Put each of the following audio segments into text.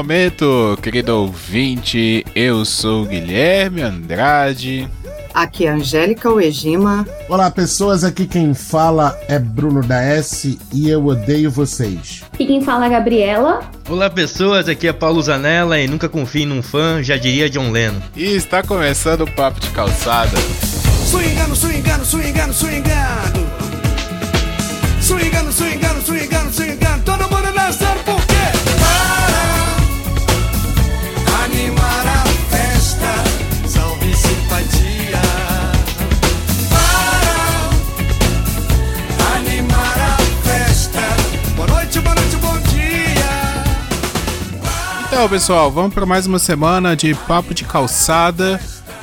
momento, querido ouvinte. Eu sou Guilherme Andrade. Aqui é Angélica Uegima. Olá, pessoas. Aqui quem fala é Bruno da S e eu odeio vocês. E quem fala é Gabriela. Olá, pessoas. Aqui é Paulo Zanella e nunca confie num fã, já diria John Lennon. E está começando o Papo de Calçada. Swingando, swingando, swingando. Swingando, Então, pessoal, vamos para mais uma semana de Papo de Calçada.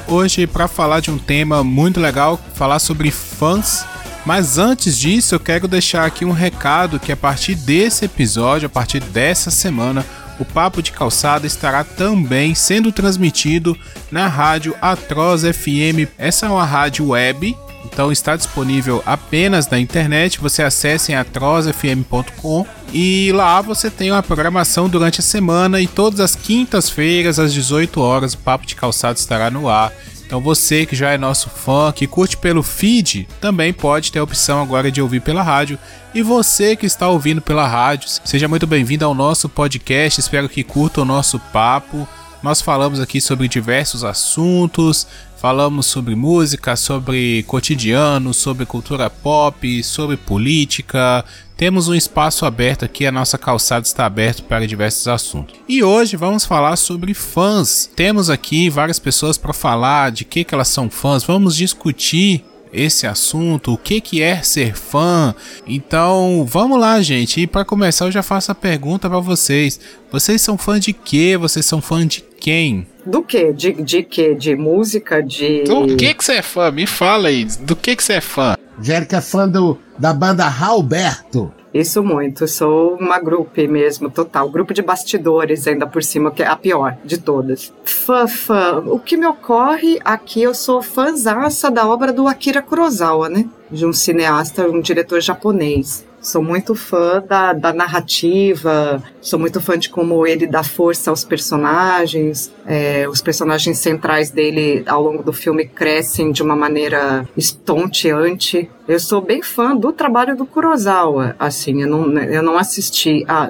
Hoje para falar de um tema muito legal, falar sobre fãs. Mas antes disso, eu quero deixar aqui um recado que a partir desse episódio, a partir dessa semana, o Papo de Calçada estará também sendo transmitido na rádio Atroz FM. Essa é uma rádio web, então está disponível apenas na internet. Você acesse em atrozfm.com e lá você tem uma programação durante a semana e todas as quintas-feiras às 18 horas o Papo de Calçada estará no ar. Então você que já é nosso fã, que curte pelo feed, também pode ter a opção agora de ouvir pela rádio. E você que está ouvindo pela rádio, seja muito bem-vindo ao nosso podcast. Espero que curta o nosso papo. Nós falamos aqui sobre diversos assuntos, falamos sobre música, sobre cotidiano, sobre cultura pop, sobre política. Temos um espaço aberto aqui, a nossa calçada está aberta para diversos assuntos. E hoje vamos falar sobre fãs. Temos aqui várias pessoas para falar de que, que elas são fãs. Vamos discutir esse assunto, o que que é ser fã. Então, vamos lá, gente. E para começar, eu já faço a pergunta para vocês. Vocês são fã de quê? Vocês são fã de quem? Do quê? De, de quê? De música? De. Do que que você é fã? Me fala aí. Do que que você é fã? Angélica é fã do, da banda Ralberto. Isso muito. Sou uma grupo mesmo, total. Grupo de bastidores, ainda por cima, que é a pior de todas. Fã, fã. O que me ocorre aqui, eu sou fãzaça da obra do Akira Kurosawa, né? De um cineasta, um diretor japonês. Sou muito fã da, da narrativa, sou muito fã de como ele dá força aos personagens. É, os personagens centrais dele ao longo do filme crescem de uma maneira estonteante. Eu sou bem fã do trabalho do Kurosawa. Assim, eu não, eu não assisti a,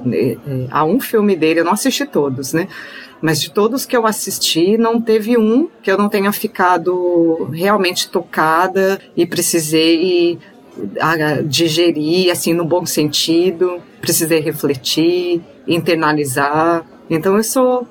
a um filme dele, eu não assisti todos, né? Mas de todos que eu assisti, não teve um que eu não tenha ficado realmente tocada e precisei digerir, assim, no bom sentido, precisei refletir, internalizar. Então eu sou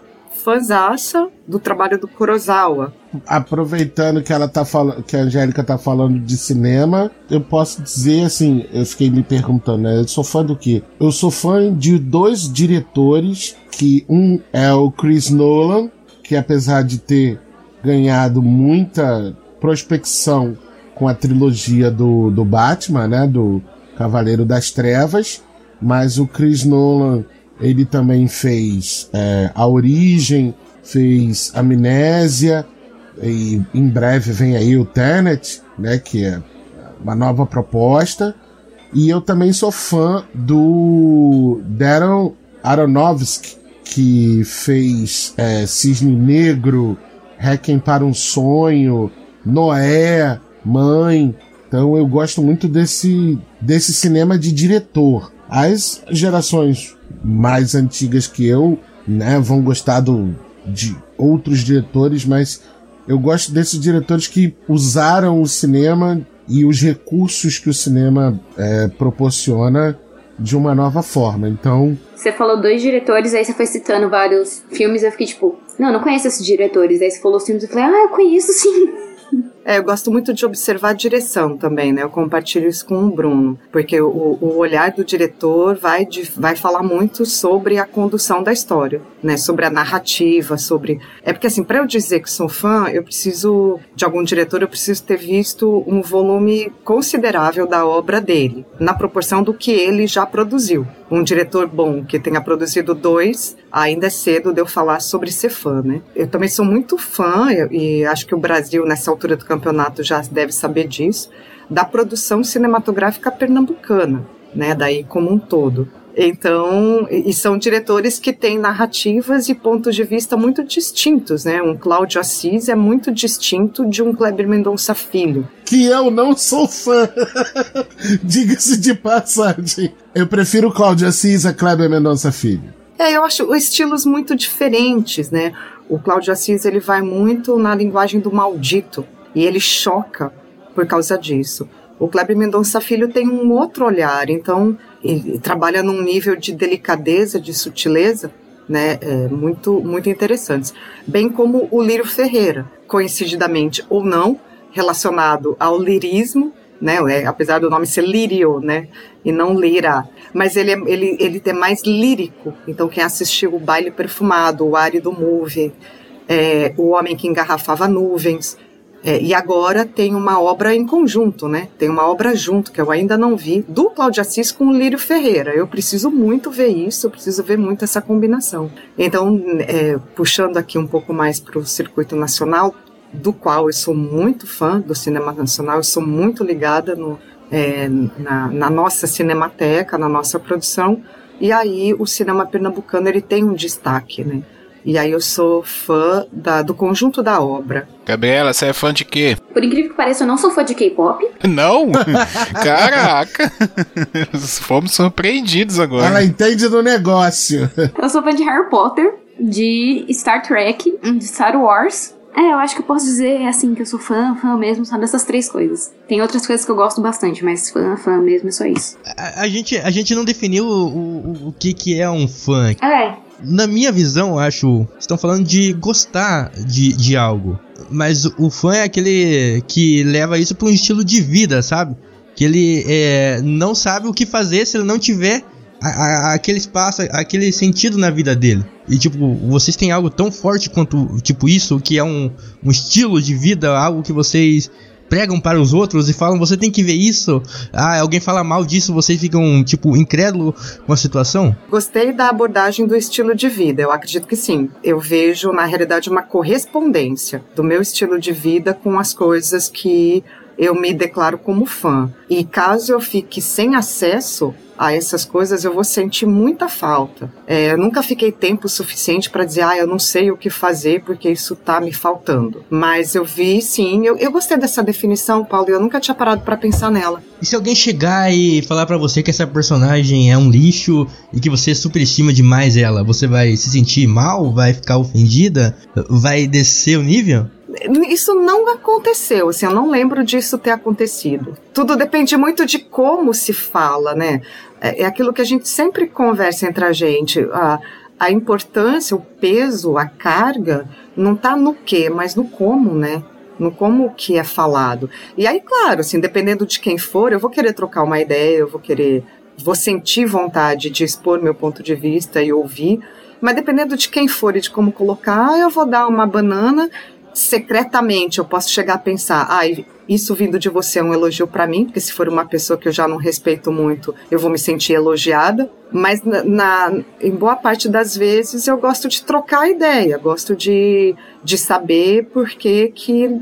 fãzaça do trabalho do Kurosawa. Aproveitando que ela tá falando, que a Angélica tá falando de cinema, eu posso dizer assim, eu fiquei me perguntando, né? Eu sou fã do quê? Eu sou fã de dois diretores, que um é o Chris Nolan, que apesar de ter ganhado muita prospecção com a trilogia do, do Batman, né? Do Cavaleiro das Trevas. Mas o Chris Nolan, ele também fez é, A Origem, fez Amnésia, e em breve vem aí o Tenet, né? Que é uma nova proposta. E eu também sou fã do Darren Aronofsky, que fez é, Cisne Negro, Requiem para um Sonho, Noé, Mãe. Então eu gosto muito desse, desse cinema de diretor. As gerações mais antigas que eu, né, vão gostar do, de outros diretores, mas eu gosto desses diretores que usaram o cinema e os recursos que o cinema é, proporciona de uma nova forma. Então. Você falou dois diretores, aí você foi citando vários filmes, eu fiquei tipo, não, não conheço esses diretores. Aí você falou os filmes, eu falei, ah, eu conheço sim. É, eu gosto muito de observar a direção também, né? Eu compartilho isso com o Bruno, porque o, o olhar do diretor vai, de, vai falar muito sobre a condução da história, né? Sobre a narrativa, sobre. É porque, assim, para eu dizer que sou fã, eu preciso, de algum diretor, eu preciso ter visto um volume considerável da obra dele, na proporção do que ele já produziu. Um diretor bom que tenha produzido dois, ainda é cedo de eu falar sobre ser fã, né? Eu também sou muito fã, e acho que o Brasil, nessa altura do campeonato, já deve saber disso, da produção cinematográfica pernambucana, né? Daí como um todo. Então, e são diretores que têm narrativas e pontos de vista muito distintos, né? Um Cláudio Assis é muito distinto de um Kleber Mendonça Filho. Que eu não sou fã. Diga-se de passagem. Eu prefiro Cláudio Assis a Kleber Mendonça Filho. É, eu acho estilos muito diferentes, né? O Cláudio Assis ele vai muito na linguagem do maldito e ele choca por causa disso. O Kleber Mendonça Filho tem um outro olhar, então ele trabalha num nível de delicadeza, de sutileza, né, é, muito muito interessantes. Bem como o Lírio Ferreira, coincidentemente ou não, relacionado ao lirismo, né, é, apesar do nome ser lírio, né, e não lira, mas ele é, ele ele é mais lírico. Então quem assistiu o Baile Perfumado, o Árido Movie, é, o Homem que Engarrafava Nuvens, é, e agora tem uma obra em conjunto, né? Tem uma obra junto, que eu ainda não vi, do Cláudio Assis com o Lírio Ferreira. Eu preciso muito ver isso, eu preciso ver muito essa combinação. Então, é, puxando aqui um pouco mais para o circuito nacional, do qual eu sou muito fã do cinema nacional, eu sou muito ligada no, é, na, na nossa cinemateca, na nossa produção, e aí o cinema pernambucano ele tem um destaque, né? E aí eu sou fã da, do conjunto da obra. Gabriela, você é fã de quê? Por incrível que pareça, eu não sou fã de K-pop. Não? Caraca! Fomos surpreendidos agora. Ela entende do negócio. Eu sou fã de Harry Potter, de Star Trek, de Star Wars. É, eu acho que eu posso dizer, assim, que eu sou fã, fã mesmo, só dessas três coisas. Tem outras coisas que eu gosto bastante, mas fã, fã mesmo é só isso. A, a gente, a gente não definiu o, o, o que, que é um fã. É, Na minha visão, eu acho, estão falando de gostar de, de algo. Mas o, o fã é aquele que leva isso para um estilo de vida, sabe? Que ele é, não sabe o que fazer se ele não tiver a- a- aquele espaço, aquele sentido na vida dele. E tipo, vocês têm algo tão forte quanto tipo isso, que é um, um estilo de vida, algo que vocês pregam para os outros e falam, você tem que ver isso. Ah, alguém fala mal disso, vocês ficam tipo incrédulo com a situação? Gostei da abordagem do estilo de vida, eu acredito que sim. Eu vejo, na realidade, uma correspondência do meu estilo de vida com as coisas que eu me declaro como fã. E caso eu fique sem acesso a essas coisas, eu vou sentir muita falta. É, eu nunca fiquei tempo suficiente para dizer, ah, eu não sei o que fazer porque isso tá me faltando. Mas eu vi, sim, eu, eu gostei dessa definição, Paulo, e eu nunca tinha parado para pensar nela. E se alguém chegar e falar pra você que essa personagem é um lixo e que você superestima demais ela, você vai se sentir mal? Vai ficar ofendida? Vai descer o nível? Isso não aconteceu, assim, eu não lembro disso ter acontecido. Tudo depende muito de como se fala, né? É, é aquilo que a gente sempre conversa entre a gente. A, a importância, o peso, a carga, não tá no que, mas no como, né? No como que é falado. E aí, claro, assim, dependendo de quem for, eu vou querer trocar uma ideia, eu vou querer, vou sentir vontade de expor meu ponto de vista e ouvir. Mas dependendo de quem for e de como colocar, eu vou dar uma banana secretamente eu posso chegar a pensar, ah, isso vindo de você é um elogio para mim, porque se for uma pessoa que eu já não respeito muito, eu vou me sentir elogiada. Mas na, na- em boa parte das vezes eu gosto de trocar ideia, gosto de, de saber por que que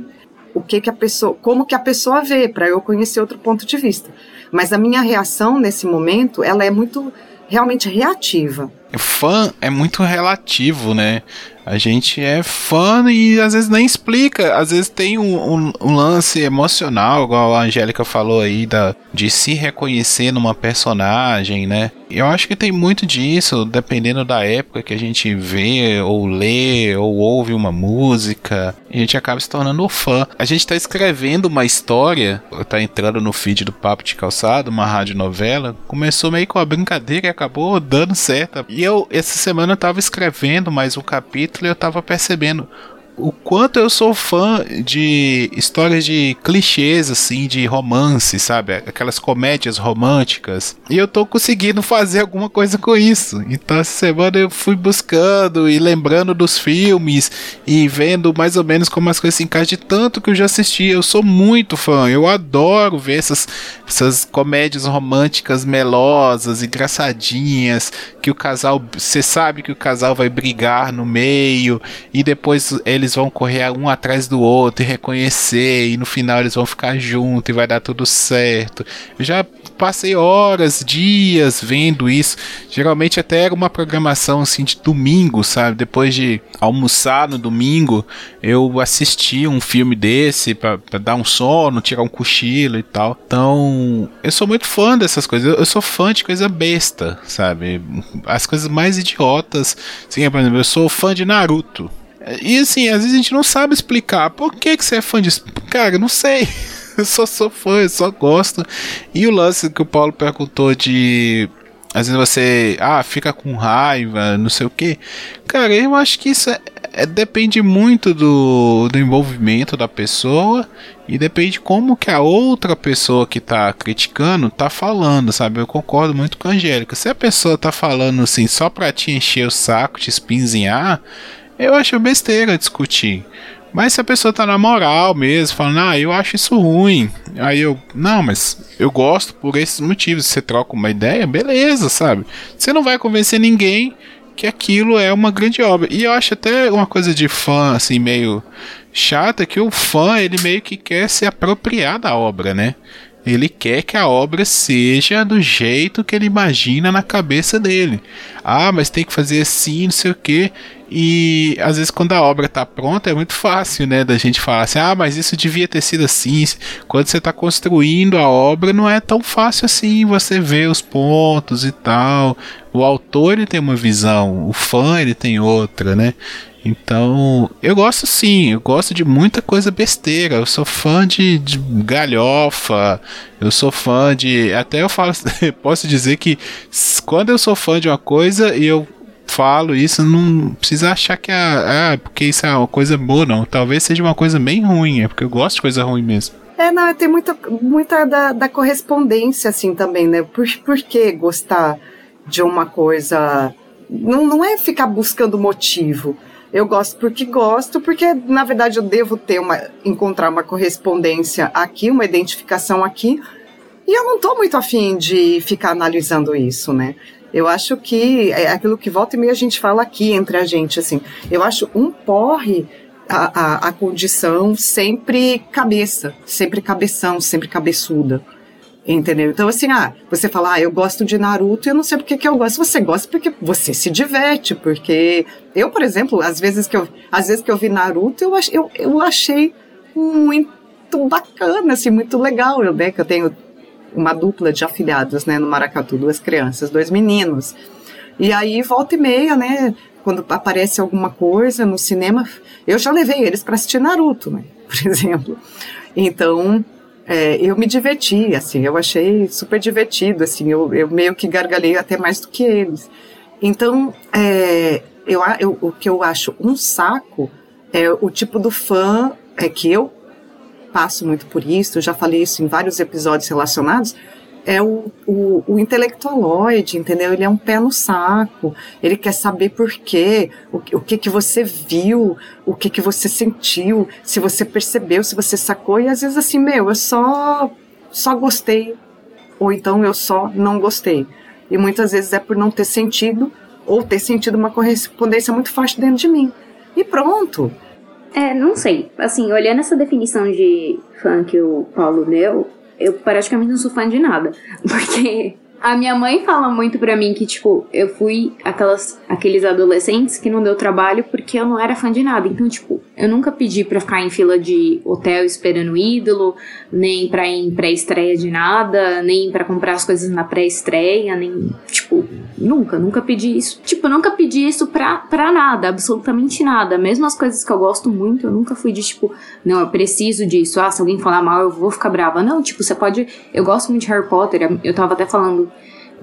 o que que a pessoa, como que a pessoa vê, para eu conhecer outro ponto de vista. Mas a minha reação nesse momento, ela é muito realmente reativa. Fã é muito relativo, né? A gente é fã e às vezes nem explica. Às vezes tem um, um- um lance emocional, igual a Angélica falou aí, da, de se reconhecer numa personagem, né? Eu acho que tem muito disso, dependendo da época que a gente vê, ou lê, ou ouve uma música, a gente acaba se tornando fã. A gente tá escrevendo uma história, tá entrando no feed do Papo de Calçado, uma rádio novela, começou meio com a brincadeira e acabou dando certo. E eu, essa semana, eu tava escrevendo mais um capítulo e eu tava percebendo o quanto eu sou fã de histórias de clichês, assim, de romance, sabe? Aquelas comédias românticas. E eu tô conseguindo fazer alguma coisa com isso. Então, essa semana eu fui buscando e lembrando dos filmes e vendo mais ou menos como as coisas se encaixam de tanto que eu já assisti. Eu sou muito fã. Eu adoro ver essas, essas comédias românticas melosas, engraçadinhas, que o casal, você sabe que o casal vai brigar no meio e depois eles vão correr um atrás do outro e reconhecer e no final eles vão ficar juntos e vai dar tudo certo. Eu já passei horas, dias vendo isso. Geralmente até era uma programação assim de domingo, sabe? Depois de almoçar no domingo, eu assistia um filme desse pra dar um sono, tirar um cochilo e tal. Então, eu sou muito fã dessas coisas. Eu, eu sou fã de coisa besta, sabe? As coisas mais idiotas. Assim, por exemplo, eu sou fã de Naruto. E assim, às vezes a gente não sabe explicar por que, que você é fã disso. Cara, não sei. Eu só sou fã, eu só gosto. E o lance que o Paulo perguntou de. Às vezes você. Ah, fica com raiva, não sei o que. Cara, eu acho que isso é, é- depende muito do, do envolvimento da pessoa. E depende como que a outra pessoa que tá criticando tá falando, sabe? Eu concordo muito com a Angélica. Se a pessoa tá falando assim só pra te encher o saco, te espinzinhar, eu acho besteira discutir. Mas se a pessoa tá na moral mesmo, falando, ah, eu acho isso ruim. Aí eu, não, mas eu gosto por esses motivos. Você troca uma ideia, beleza, sabe? Você não vai convencer ninguém que aquilo é uma grande obra. E eu acho até uma coisa de fã, assim, meio chata, que o fã, ele meio que quer se apropriar da obra, né? Ele quer que a obra seja do jeito que ele imagina na cabeça dele. Ah, mas tem que fazer assim, não sei o quê. E às vezes quando a obra tá pronta é muito fácil, né, da gente falar assim: "Ah, mas isso devia ter sido assim". Quando você tá construindo a obra não é tão fácil assim, você vê os pontos e tal. O autor ele tem uma visão, o fã ele tem outra, né? Então, eu gosto sim, eu gosto de muita coisa besteira. Eu sou fã de, de galhofa, eu sou fã de. Até eu falo, posso dizer que quando eu sou fã de uma coisa e eu falo isso, não precisa achar que é, ah, porque isso é uma coisa boa, não. Talvez seja uma coisa bem ruim, é porque eu gosto de coisa ruim mesmo. É, não, tem muita, muita da, da correspondência, assim, também, né? Por, por que gostar de uma coisa? Não, não é ficar buscando motivo. Eu gosto porque gosto, porque, na verdade, eu devo ter uma, encontrar uma correspondência aqui, uma identificação aqui, e eu não tô muito afim de ficar analisando isso, né? Eu acho que é aquilo que volta e meia a gente fala aqui entre a gente, assim. Eu acho um porre a, a, a condição sempre cabeça, sempre cabeção, sempre cabeçuda. Entendeu? Então, assim, ah, você fala, ah, eu gosto de Naruto e eu não sei porque que eu gosto. Você gosta porque você se diverte, porque eu, por exemplo, às vezes que eu, às vezes que eu vi Naruto, eu, ach, eu, eu achei muito bacana, assim, muito legal, né, que eu tenho uma dupla de afilhados, né, no Maracatu, duas crianças, dois meninos. E aí, volta e meia, né, quando aparece alguma coisa no cinema, eu já levei eles para assistir Naruto, né, por exemplo. Então, é, eu me diverti, assim, eu achei super divertido, assim, eu, eu meio que gargalhei até mais do que eles. Então, é, eu, eu- o que eu acho um saco é o tipo do fã é que eu passo muito por isso, já falei isso em vários episódios relacionados, é o, o, o intelectualoide, entendeu? Ele é um pé no saco, ele quer saber por quê, o, o que que você viu, o que que você sentiu, se você percebeu, se você sacou, e às vezes assim, meu, eu só, só gostei, ou então eu só não gostei. E muitas vezes é por não ter sentido, ou ter sentido uma correspondência muito forte dentro de mim. E pronto. É, não sei. Assim, olhando essa definição de fã que o Paulo deu, eu praticamente não sou fã de nada. Porque a minha mãe fala muito pra mim que, tipo, eu fui aquelas, aqueles adolescentes que não deu trabalho porque eu não era fã de nada. Então, tipo, eu nunca pedi pra ficar em fila de hotel esperando ídolo, nem pra ir em pré-estreia de nada, nem pra comprar as coisas na pré-estreia, nem, tipo, nunca, nunca pedi isso. Tipo, nunca pedi isso pra, pra nada, absolutamente nada. Mesmo as coisas que eu gosto muito, eu nunca fui de, tipo, não, eu preciso disso. Ah, se alguém falar mal, eu vou ficar brava. Não, tipo, você pode. Eu gosto muito de Harry Potter. Eu tava até falando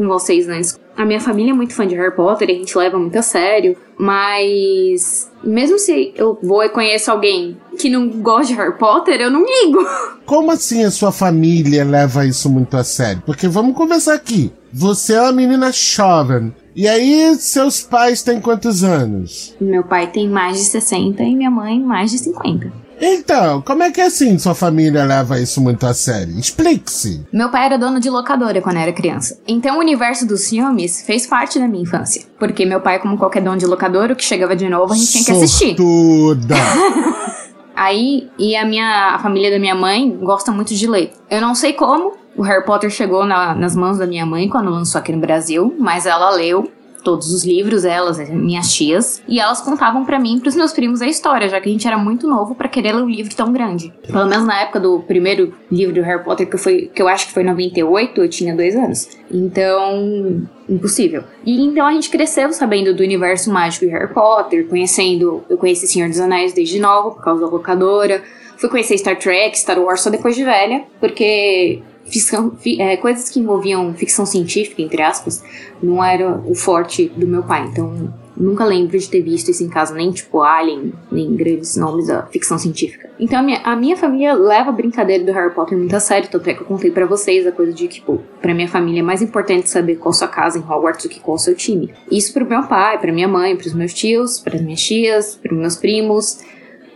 com vocês antes. A minha família é muito fã de Harry Potter e a gente leva muito a sério. Mas. Mesmo se eu vou e conheço alguém que não gosta de Harry Potter, eu não ligo. Como assim a sua família leva isso muito a sério? Porque vamos conversar aqui. Você é uma menina jovem. E aí, seus pais têm quantos anos? Meu pai tem mais de 60 e minha mãe mais de 50. Então, como é que assim sua família leva isso muito a sério? Explique-se. Meu pai era dono de locadora quando era criança. Então o universo dos filmes fez parte da minha infância. Porque meu pai, como qualquer dono de locadora, o que chegava de novo, a gente tinha que assistir. Sortuda. Aí, e a minha a família da minha mãe gosta muito de ler. Eu não sei como, O Harry Potter chegou na- nas mãos da minha mãe quando lançou aqui no Brasil, mas ela leu todos os livros, elas, minhas tias, e elas contavam pra mim pros meus primos a história, já que a gente era muito novo pra querer ler um livro tão grande. Pelo menos na época do primeiro livro do Harry Potter, que, foi, que eu acho que foi em 98, eu tinha dois anos. Então, impossível. E então a gente cresceu sabendo do universo mágico de Harry Potter, conhecendo. Eu conheci Senhor dos Anéis desde nova, por causa da locadora. Fui conhecer Star Trek, Star Wars só depois de velha, porque ficção, fi- é, coisas que envolviam ficção científica, entre aspas, não era o forte do meu pai. Então, nunca lembro de ter visto isso em casa, nem tipo Alien, nem grandes nomes da ficção científica. Então, a minha, a minha família leva a brincadeira do Harry Potter muito a sério, tanto é que eu contei pra vocês a coisa de que, tipo, pra minha família é mais importante saber qual sua casa em Hogwarts do que qual seu time. Isso pro meu pai, pra minha mãe, pros meus tios, pras minhas tias, pros meus primos.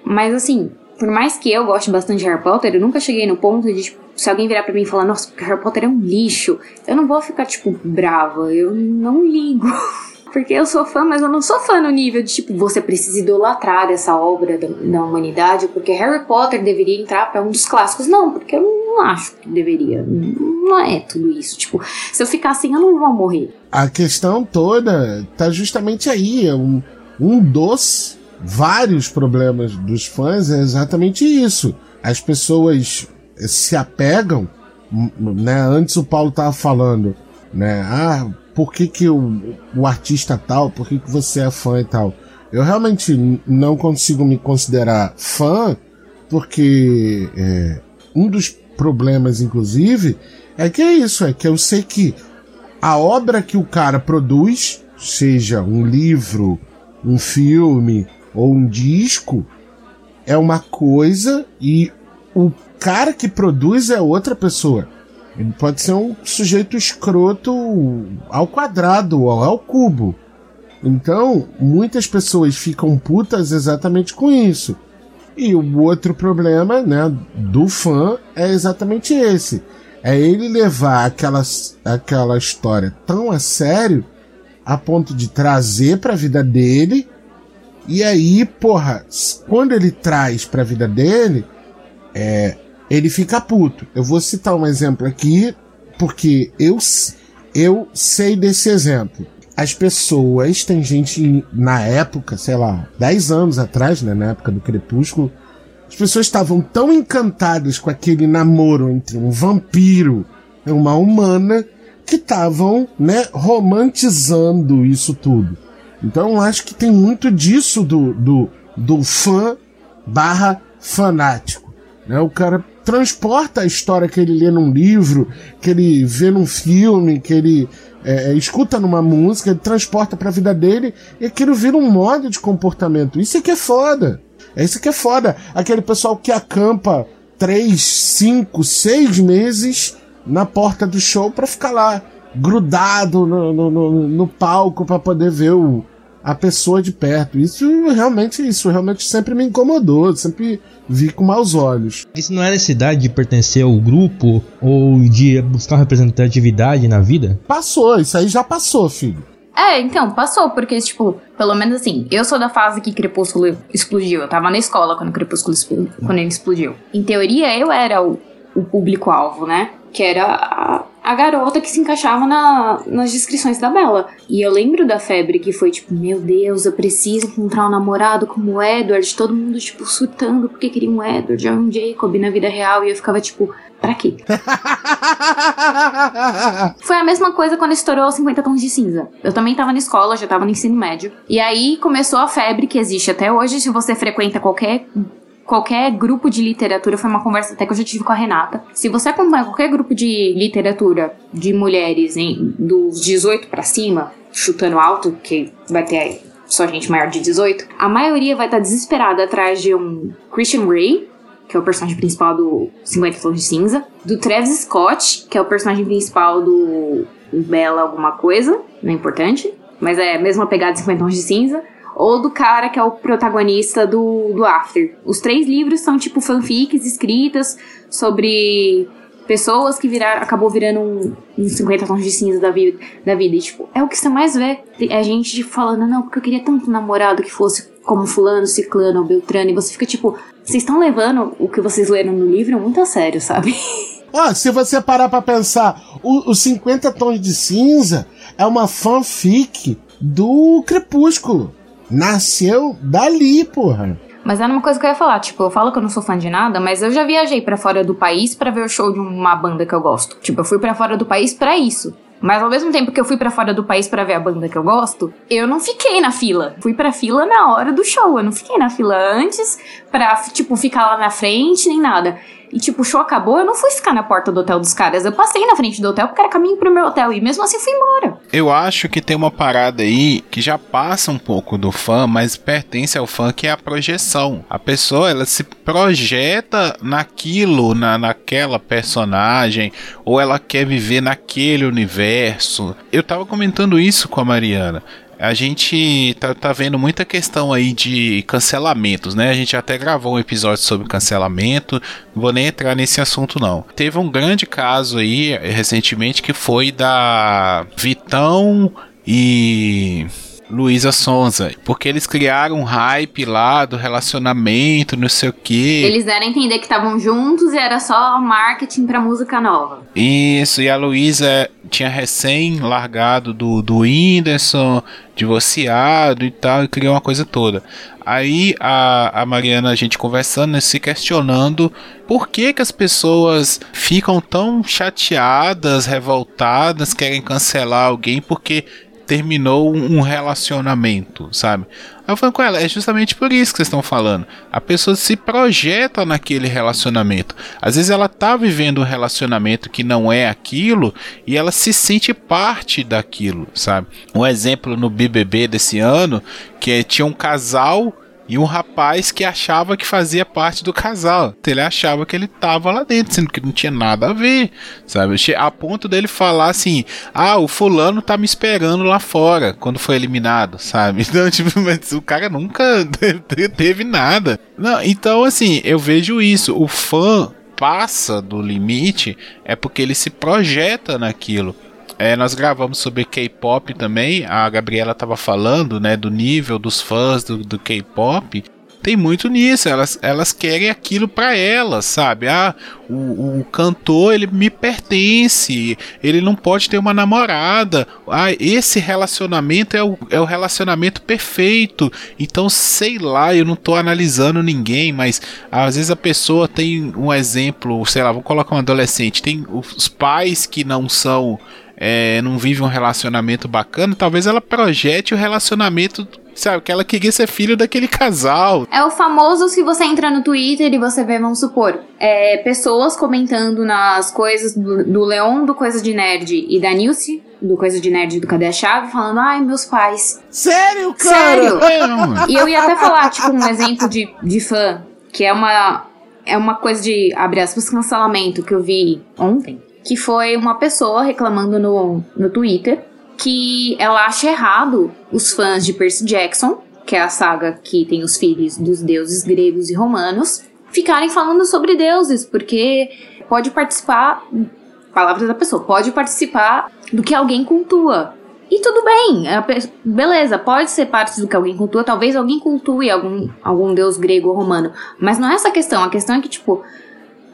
Mas assim, por mais que eu goste bastante de Harry Potter, eu nunca cheguei no ponto de, tipo, se alguém virar pra mim e falar, nossa, Harry Potter é um lixo, eu não vou ficar, tipo, brava, eu não ligo. Porque eu sou fã, mas eu não sou fã no nível de, tipo, você precisa idolatrar essa obra da, da humanidade, porque Harry Potter deveria entrar pra um dos clássicos. Não, porque eu não acho que deveria. Não é tudo isso. Tipo, se eu ficar assim, eu não vou morrer. A questão toda tá justamente aí. é Um, um dos vários problemas dos fãs é exatamente isso. As pessoas se apegam, né? Antes o Paulo tava falando, né? Ah, por que, que o, o artista tal, por que, que você é fã e tal? Eu realmente não consigo me considerar fã, porque é, um dos problemas, inclusive, é que é isso, é que eu sei que a obra que o cara produz, seja um livro, um filme ou um disco, é uma coisa e o cara que produz é outra pessoa. Ele pode ser um sujeito escroto ao quadrado ou ao cubo. Então, muitas pessoas ficam putas exatamente com isso. E o outro problema, né, do fã é exatamente esse. É ele levar aquela, aquela história tão a sério a ponto de trazer pra vida dele. E aí, porra, quando ele traz pra vida dele, é, ele fica puto. Eu vou citar um exemplo aqui, porque eu, eu sei desse exemplo. As pessoas, tem gente na época, sei lá, 10 anos atrás, né, na época do Crepúsculo, as pessoas estavam tão encantadas com aquele namoro entre um vampiro e uma humana que estavam, né, romantizando isso tudo. Então eu acho que tem muito disso do, do, do fã barra fanático. Né? O cara transporta a história que ele lê num livro, que ele vê num filme, que ele é, escuta numa música, ele transporta pra vida dele e aquilo vira um modo de comportamento. Isso é que é foda. É isso que é foda. Aquele pessoal que acampa três, cinco, seis meses na porta do show pra ficar lá grudado no, no, no, no palco pra poder ver o, a pessoa de perto. Isso realmente, isso realmente sempre me incomodou, sempre vi com maus olhos. Isso não é necessidade de pertencer ao grupo ou de buscar uma representatividade na vida? Passou, isso aí já passou, filho. É, então, passou, porque, tipo, pelo menos assim, eu sou da fase que Crepúsculo explodiu. Eu tava na escola quando Crepúsculo expl- quando ele explodiu. Em teoria, eu era o, o público-alvo, né? Que era a, a garota que se encaixava na, nas descrições da Bella. E eu lembro da febre que foi tipo, meu Deus, eu preciso encontrar um namorado como o Edward. Todo mundo, tipo, surtando porque queria um Edward, um Jacob na vida real. E eu ficava tipo, pra quê? Foi a mesma coisa quando estourou 50 tons de cinza. Eu também tava na escola, já tava no ensino médio. E aí começou a febre que existe até hoje. Se você frequenta qualquer qualquer grupo de literatura, foi uma conversa até que eu já tive com a Renata. Se você acompanha qualquer grupo de literatura de mulheres em, dos 18 pra cima, chutando alto, que vai ter só gente maior de 18, a maioria vai estar desesperada atrás de um Christian Grey, que é o personagem principal do 50 Tons de Cinza, do Travis Scott, que é o personagem principal do Bela alguma coisa, não é importante, mas é a mesma pegada de 50 Tons de Cinza, ou do cara que é o protagonista do, do After. Os três livros são tipo fanfics escritas sobre pessoas que viraram, acabou virando um, um 50 tons de cinza da vida, da vida. E, tipo, é o que você mais vê. É gente falando, não, porque eu queria tanto um namorado que fosse como fulano, ciclano ou beltrano. E você fica tipo, vocês estão levando o que vocês leram no livro muito a sério, sabe? Ó, se você parar pra pensar, os 50 Tons de Cinza é uma fanfic do Crepúsculo. Nasceu dali, porra. Mas era uma coisa que eu ia falar, tipo, eu falo que eu não sou fã de nada, mas eu já viajei pra fora do país pra ver o show de uma banda que eu gosto. Tipo, eu fui pra fora do país pra isso. Mas ao mesmo tempo que eu fui pra fora do país pra ver a banda que eu gosto, eu não fiquei na fila. Fui pra fila na hora do show, eu não fiquei na fila antes pra, tipo, ficar lá na frente nem nada. E tipo, o show acabou, eu não fui ficar na porta do hotel dos caras. Eu passei na frente do hotel porque era caminho pro meu hotel e mesmo assim fui embora. Eu acho que tem uma parada aí que já passa um pouco do fã, mas pertence ao fã, que é a projeção. A pessoa, ela se projeta naquilo, na, naquela personagem, ou ela quer viver naquele universo. Eu tava comentando isso com a Mariana. A gente tá, tá vendo muita questão aí de cancelamentos, né? A gente até gravou um episódio sobre cancelamento, não vou nem entrar nesse assunto não. Teve um grande caso aí eh, recentemente que foi da Vitão e Luísa Sonza, porque eles criaram um hype lá do relacionamento, não sei o que. Eles deram a entender que estavam juntos e era só marketing pra música nova. Isso, e a Luísa tinha recém largado do, do Whindersson, divorciado e tal, e criou uma coisa toda. Aí a, a Mariana, a gente conversando, né, se questionando por que, que as pessoas ficam tão chateadas, revoltadas, querem cancelar alguém porque terminou um relacionamento, sabe? Aí eu falando com ela, é justamente por isso que vocês estão falando. A pessoa se projeta naquele relacionamento. Às vezes ela tá vivendo um relacionamento que não é aquilo e ela se sente parte daquilo, sabe? Um exemplo no BBB desse ano, que é, tinha um casal e um rapaz que achava que fazia parte do casal. Ele achava que ele tava lá dentro, sendo que não tinha nada a ver, sabe? A ponto dele falar assim: ah, o fulano tá me esperando lá fora quando foi eliminado, sabe? Então, tipo, mas o cara nunca te- teve nada. Não, então, assim, eu vejo isso. O fã passa do limite é porque ele se projeta naquilo. É, nós gravamos sobre K-pop também. A Gabriela tava falando, né, do nível dos fãs do, do K-pop. Tem muito nisso. Elas, elas querem aquilo pra elas, sabe? Ah, o, o cantor ele me pertence. Ele não pode ter uma namorada. Ah, esse relacionamento é o, é o relacionamento perfeito. Então, sei lá, eu não tô analisando ninguém, mas às vezes a pessoa tem um exemplo, sei lá, vou colocar um adolescente. Tem os pais que não são é, não vive um relacionamento bacana, talvez ela projete o relacionamento, sabe? Que ela queria ser filho daquele casal. É o famoso se você entra no Twitter e você vê, vamos supor, é, pessoas comentando nas coisas do, do Leon do Coisa de Nerd e da Nilce do Coisa de Nerd do Cadê a Chave, falando, ai, meus pais. Sério, cara? Sério? É. E eu ia até falar, tipo, um exemplo de, de fã, que é uma, é uma coisa de, abre aspas, cancelamento que eu vi ontem, que foi uma pessoa reclamando no, no Twitter que ela acha errado os fãs de Percy Jackson, que é a saga que tem os filhos dos deuses gregos e romanos, ficarem falando sobre deuses, porque pode participar, palavras da pessoa, pode participar do que alguém cultua. E tudo bem, beleza, pode ser parte do que alguém cultua, talvez alguém cultue algum, algum deus grego ou romano, mas não é essa a questão, a questão é que, tipo,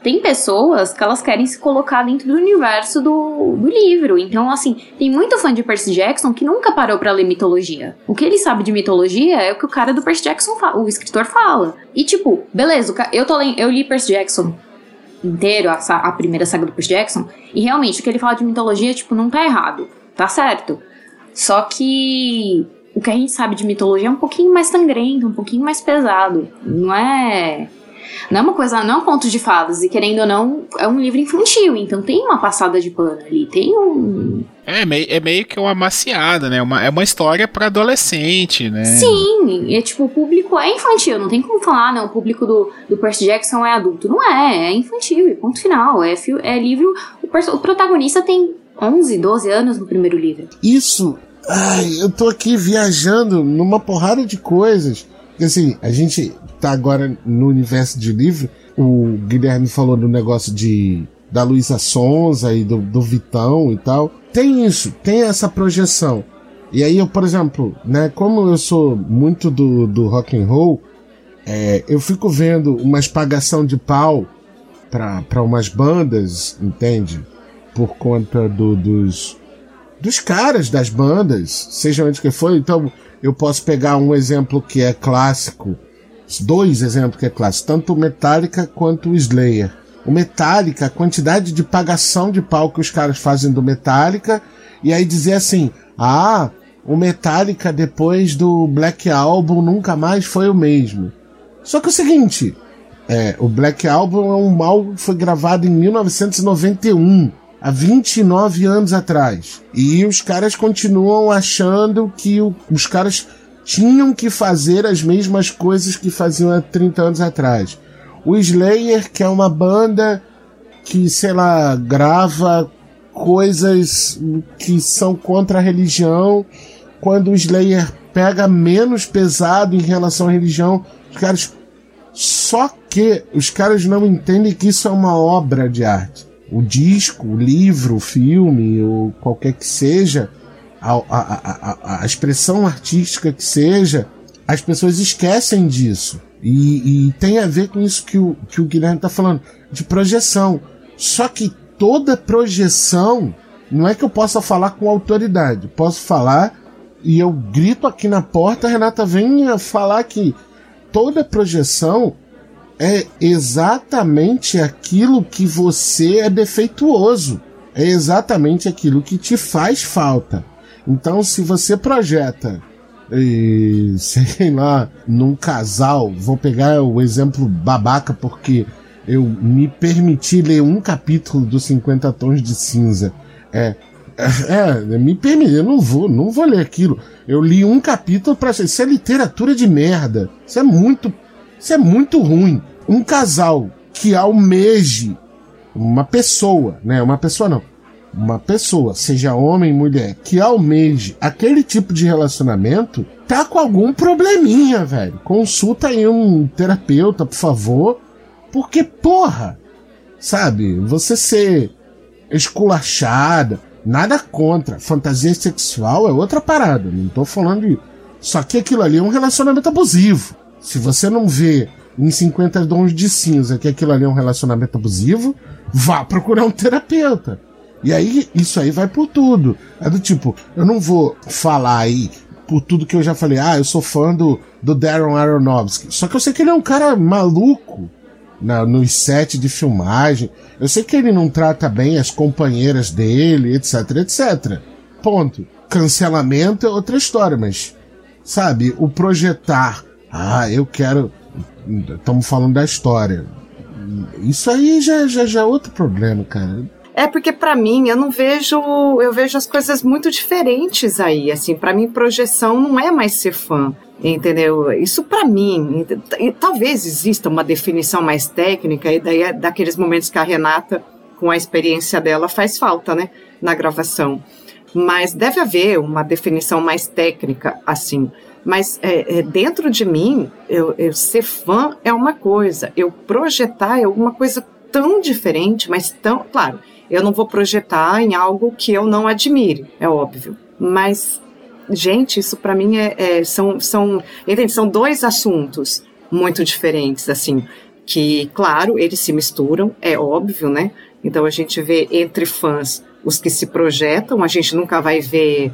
tem pessoas que elas querem se colocar dentro do universo do, do livro. Então, assim, tem muito fã de Percy Jackson que nunca parou pra ler mitologia. O que ele sabe de mitologia é o que o cara do Percy Jackson fala, o escritor fala. E, tipo, beleza, eu, tô lendo, eu li Percy Jackson inteiro, a, a primeira saga do Percy Jackson, e realmente o que ele fala de mitologia, tipo, não tá errado. Tá certo. Só que o que a gente sabe de mitologia é um pouquinho mais sangrento, um pouquinho mais pesado. Não é. Não é uma coisa, não é um conto de fadas, e querendo ou não, é um livro infantil, então tem uma passada de pano ali, tem um. É, meio, é meio que uma maciada, né? Uma, é uma história pra adolescente, né? Sim, e é tipo, o público é infantil, não tem como falar, não, o público do, do Percy Jackson é adulto. Não é, é infantil, e ponto final. É, é livro. O, o protagonista tem 11, 12 anos no primeiro livro. Isso. Ai, eu tô aqui viajando numa porrada de coisas. Assim, a gente tá agora no universo de livro. O Guilherme falou do negócio de da Luísa Sonza e do, do Vitão e tal. Tem isso, tem essa projeção. E aí eu, por exemplo, né, como eu sou muito do, do rock and roll, é, eu fico vendo uma espagação de pau para umas bandas, entende? Por conta do, dos, dos caras das bandas, seja onde que for. Então, eu posso pegar um exemplo que é clássico, dois exemplos que é clássico, tanto o Metallica quanto o Slayer. O Metallica, a quantidade de pagação de pau que os caras fazem do Metallica, e aí dizer assim, ah, o Metallica depois do Black Album nunca mais foi o mesmo. Só que é o seguinte, é, o Black Album é um que foi gravado em 1991, há 29 anos atrás. E os caras continuam achando que o, os caras tinham que fazer as mesmas coisas que faziam há 30 anos atrás. O Slayer, que é uma banda que, sei lá, grava coisas que são contra a religião, quando o Slayer pega menos pesado em relação à religião, os caras. Só que os caras não entendem que isso é uma obra de arte. O disco, o livro, o filme, ou qualquer que seja, a, a, a, a expressão artística que seja, as pessoas esquecem disso. E, e, tem a ver com isso que o, que o Guilherme está falando, de projeção. Só que toda projeção, não é que eu possa falar com autoridade, posso falar e eu grito aqui na porta, a Renata vem falar que toda projeção é exatamente aquilo que você é defeituoso. É exatamente aquilo que te faz falta. Então, se você projeta, e, sei lá, num casal, vou pegar o exemplo babaca porque eu me permiti ler um capítulo dos 50 Tons de Cinza. É, é, me permite, eu não vou, não vou ler aquilo. Eu li um capítulo para isso é literatura de merda. Isso é muito, isso é muito ruim. Um casal que almeje uma pessoa, né? Uma pessoa não. Uma pessoa, seja homem, mulher, que almeje aquele tipo de relacionamento, tá com algum probleminha, velho. Consulta aí um terapeuta, por favor. Porque, porra, sabe, você ser esculachada, Nada contra. Fantasia sexual é outra parada. Não tô falando de. Só que aquilo ali é um relacionamento abusivo. Se você não vê em 50 dons de cinza que aquilo ali é um relacionamento abusivo, vá procurar um terapeuta. E aí, isso aí vai por tudo. É do tipo, eu não vou falar aí por tudo que eu já falei. Ah, eu sou fã do, do Darren Aronofsky. Só que eu sei que ele é um cara maluco na, nos sets de filmagem. Eu sei que ele não trata bem as companheiras dele, etc, etc. Ponto. Cancelamento é outra história, mas, sabe, o projetar. Ah, eu quero. Estamos falando da história. Isso aí já, já, já é outro problema, cara. É porque para mim eu não vejo, eu vejo as coisas muito diferentes aí, assim, para mim projeção não é mais ser fã, entendeu? Isso para mim, e, talvez exista uma definição mais técnica e daí é daqueles momentos que a Renata com a experiência dela faz falta, né, na gravação. Mas deve haver uma definição mais técnica assim. Mas é, é, dentro de mim, eu, eu ser fã é uma coisa, eu projetar é alguma coisa tão diferente, mas tão. Claro, eu não vou projetar em algo que eu não admire, é óbvio. Mas, gente, isso para mim é, é, são, são, entende? são dois assuntos muito diferentes, assim, que, claro, eles se misturam, é óbvio, né? Então a gente vê entre fãs os que se projetam, a gente nunca vai ver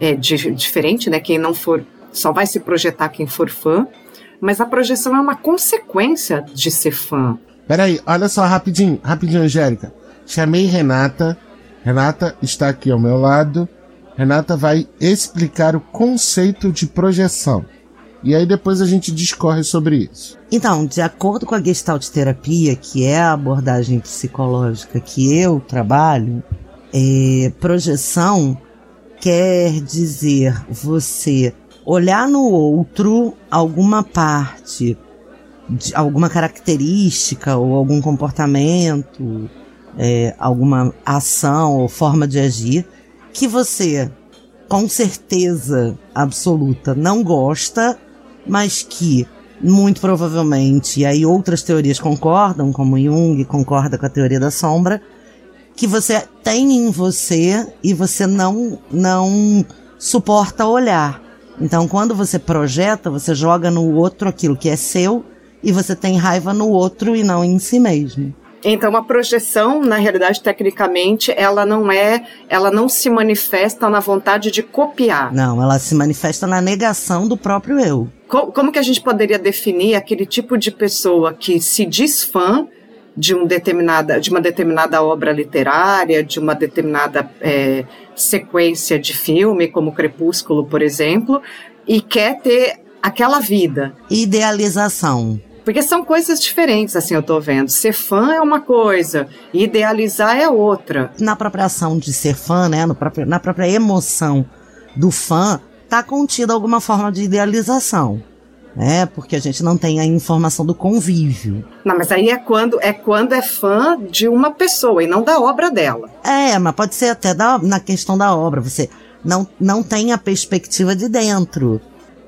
é, de, diferente, né? Quem não for, só vai se projetar quem for fã, mas a projeção é uma consequência de ser fã. Peraí, olha só rapidinho, rapidinho, Angélica. Chamei Renata. Renata está aqui ao meu lado. Renata vai explicar o conceito de projeção. E aí depois a gente discorre sobre isso. Então, de acordo com a Gestalt terapia, que é a abordagem psicológica que eu trabalho, é, projeção quer dizer você olhar no outro alguma parte, alguma característica ou algum comportamento é, alguma ação ou forma de agir que você, com certeza absoluta, não gosta, mas que muito provavelmente, e aí outras teorias concordam, como Jung concorda com a teoria da sombra, que você tem em você e você não, não suporta olhar. Então, quando você projeta, você joga no outro aquilo que é seu e você tem raiva no outro e não em si mesmo. Então a projeção, na realidade, tecnicamente, ela não é, ela não se manifesta na vontade de copiar. Não, ela se manifesta na negação do próprio eu. Co- Como que a gente poderia definir aquele tipo de pessoa que se diz fã de, um determinada, de uma determinada obra literária, de uma determinada é, sequência de filme, como Crepúsculo, por exemplo, e quer ter aquela vida? Idealização. Porque são coisas diferentes, assim, eu tô vendo. Ser fã é uma coisa, idealizar é outra. Na própria ação de ser fã, né? no próprio- na própria emoção do fã, tá contida alguma forma de idealização. Né? Porque a gente não tem a informação do convívio. Não, mas aí é quando é quando é fã de uma pessoa e não da obra dela. É, mas pode ser até da, na questão da obra. Você não, não tem a perspectiva de dentro.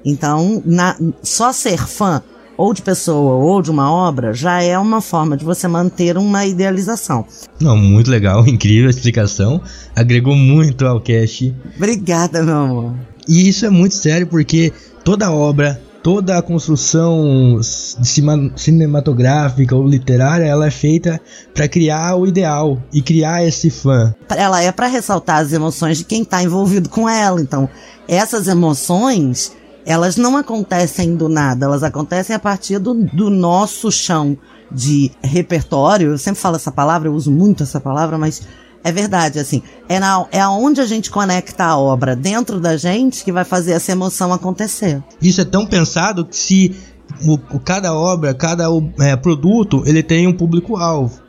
Então, na- só ser fã ou de pessoa ou de uma obra já é uma forma de você manter uma idealização. Não, muito legal, incrível a explicação. Agregou muito ao cast. Obrigada, meu amor. E isso é muito sério porque toda obra, toda a construção cinematográfica ou literária, ela é feita para criar o ideal e criar esse fã. Ela é para ressaltar as emoções de quem tá envolvido com ela. Então, essas emoções, elas não acontecem do nada, elas acontecem a partir do, do nosso chão de repertório. Eu sempre falo essa palavra, eu uso muito essa palavra, mas é verdade, assim. É, na, é aonde a gente conecta a obra dentro da gente que vai fazer essa emoção acontecer. Isso é tão pensado que se o, cada obra, cada é, produto, ele tem um público-alvo.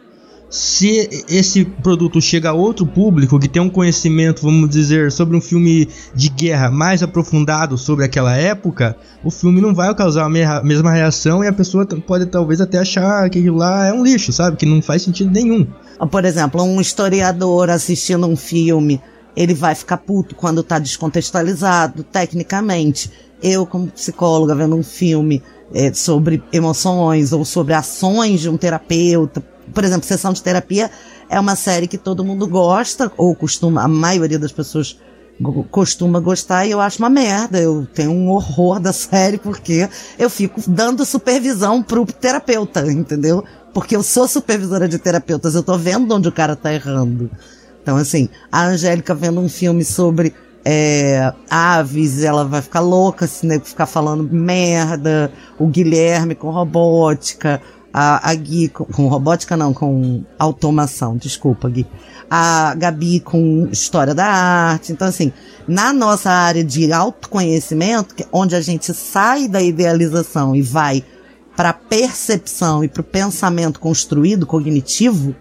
Se esse produto chega a outro público que tem um conhecimento, vamos dizer, sobre um filme de guerra mais aprofundado sobre aquela época, o filme não vai causar a me- mesma reação e a pessoa pode talvez até achar que aquilo lá é um lixo, sabe? Que não faz sentido nenhum. Por exemplo, um historiador assistindo um filme, ele vai ficar puto quando tá descontextualizado, tecnicamente. Eu, como psicóloga, vendo um filme eh, sobre emoções ou sobre ações de um terapeuta. Por exemplo, Sessão de Terapia é uma série que todo mundo gosta, ou costuma, a maioria das pessoas costuma gostar, e eu acho uma merda. Eu tenho um horror da série, porque eu fico dando supervisão pro terapeuta, entendeu? Porque eu sou supervisora de terapeutas, eu tô vendo onde o cara tá errando. Então, assim, a Angélica vendo um filme sobre é, aves, ela vai ficar louca se né, ficar falando merda. O Guilherme com robótica. A, a Gui com, com robótica, não, com automação, desculpa, Gui. A Gabi com história da arte. Então, assim, na nossa área de autoconhecimento, que- onde a gente sai da idealização e vai para a percepção e para o pensamento construído, cognitivo,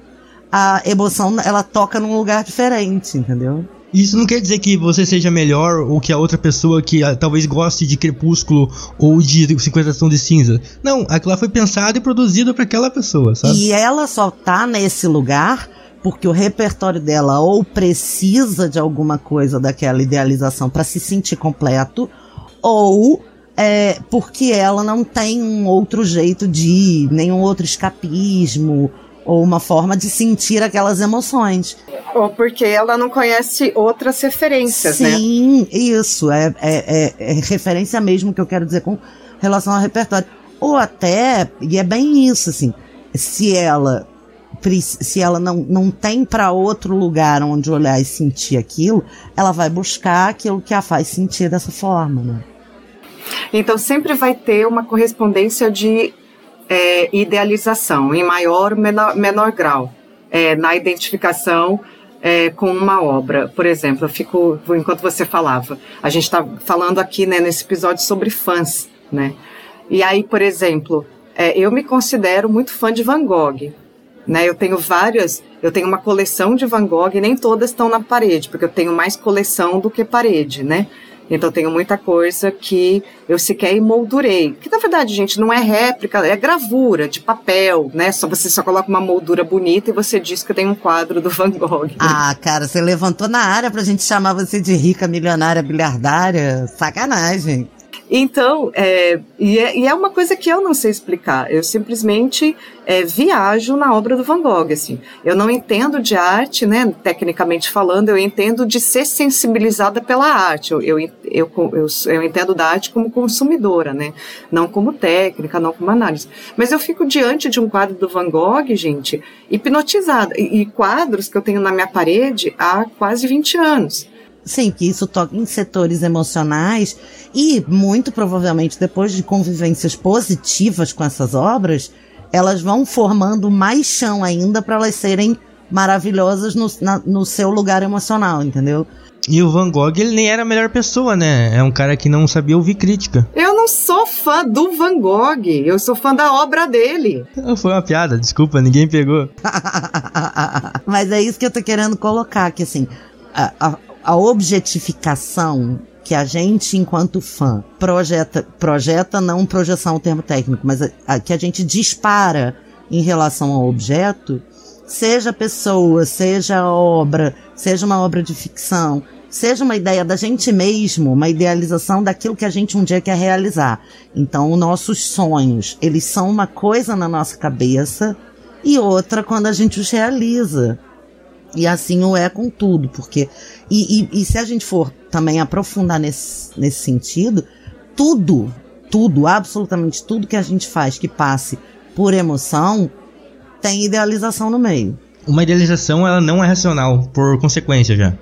a emoção ela toca num lugar diferente, entendeu? Isso não quer dizer que você seja melhor ou que a outra pessoa que ah, talvez goste de Crepúsculo ou de 50 Tons de Cinza. Não, aquilo foi pensado e produzido para aquela pessoa, sabe? E ela só tá nesse lugar porque o repertório dela ou precisa de alguma coisa daquela idealização para se sentir completo, ou é porque ela não tem um outro jeito de ir, nenhum outro escapismo ou uma forma de sentir aquelas emoções. Ou porque ela não conhece outras referências, né? Sim, isso. É, é, é- é referência mesmo que eu quero dizer com relação ao repertório. Ou até, e é bem isso, assim, se ela se ela não, não tem para outro lugar onde olhar e sentir aquilo, ela vai buscar aquilo que a faz sentir dessa forma, né? Então sempre vai ter uma correspondência de é, idealização, em maior ou menor, menor grau, é, na identificação é, com uma obra. Por exemplo, eu fico, enquanto você falava, a gente está falando aqui né, nesse episódio sobre fãs, né? E aí, por exemplo, é, eu me considero muito fã de Van Gogh. Né, eu tenho várias, eu tenho uma coleção de Van Gogh nem todas estão na parede, porque eu tenho mais coleção do que parede, né? Então tenho muita coisa que eu sequer emoldurei. Que na verdade, gente, não é réplica, é gravura de papel, né? Só você só coloca uma moldura bonita e você diz que tem um quadro do Van Gogh. Ah, cara, você levantou na área pra gente chamar você de rica, milionária, bilhardária. Sacanagem. Então, é, e, é, e é uma coisa que eu não sei explicar. Eu simplesmente é, viajo na obra do Van Gogh, assim. Eu não entendo de arte, né, tecnicamente falando, eu entendo de ser sensibilizada pela arte. Eu, eu, eu, eu, eu entendo da arte como consumidora, né, não como técnica, não como análise. Mas eu fico diante de um quadro do Van Gogh, gente, hipnotizada. E, e quadros que eu tenho na minha parede há quase 20 anos. Sim, que isso toca em setores emocionais e, muito provavelmente, depois de convivências positivas com essas obras, elas vão formando mais chão ainda para elas serem maravilhosas no, na, no seu lugar emocional, entendeu? E o Van Gogh, ele nem era a melhor pessoa, né? É um cara que não sabia ouvir crítica. Eu não sou fã do Van Gogh, eu sou fã da obra dele. Foi uma piada, desculpa, ninguém pegou. Mas é isso que eu tô querendo colocar, que assim, a, a, a objetificação que a gente, enquanto fã, projeta, projeta não projeção o termo técnico, mas a, a, que a gente dispara em relação ao objeto, seja pessoa, seja obra, seja uma obra de ficção, seja uma ideia da gente mesmo, uma idealização daquilo que a gente um dia quer realizar. Então, os nossos sonhos, eles são uma coisa na nossa cabeça e outra quando a gente os realiza. E assim o é com tudo, porque. E, e, e se a gente for também aprofundar nesse, nesse sentido, tudo, tudo, absolutamente tudo que a gente faz que passe por emoção tem idealização no meio. Uma idealização ela não é racional, por consequência já.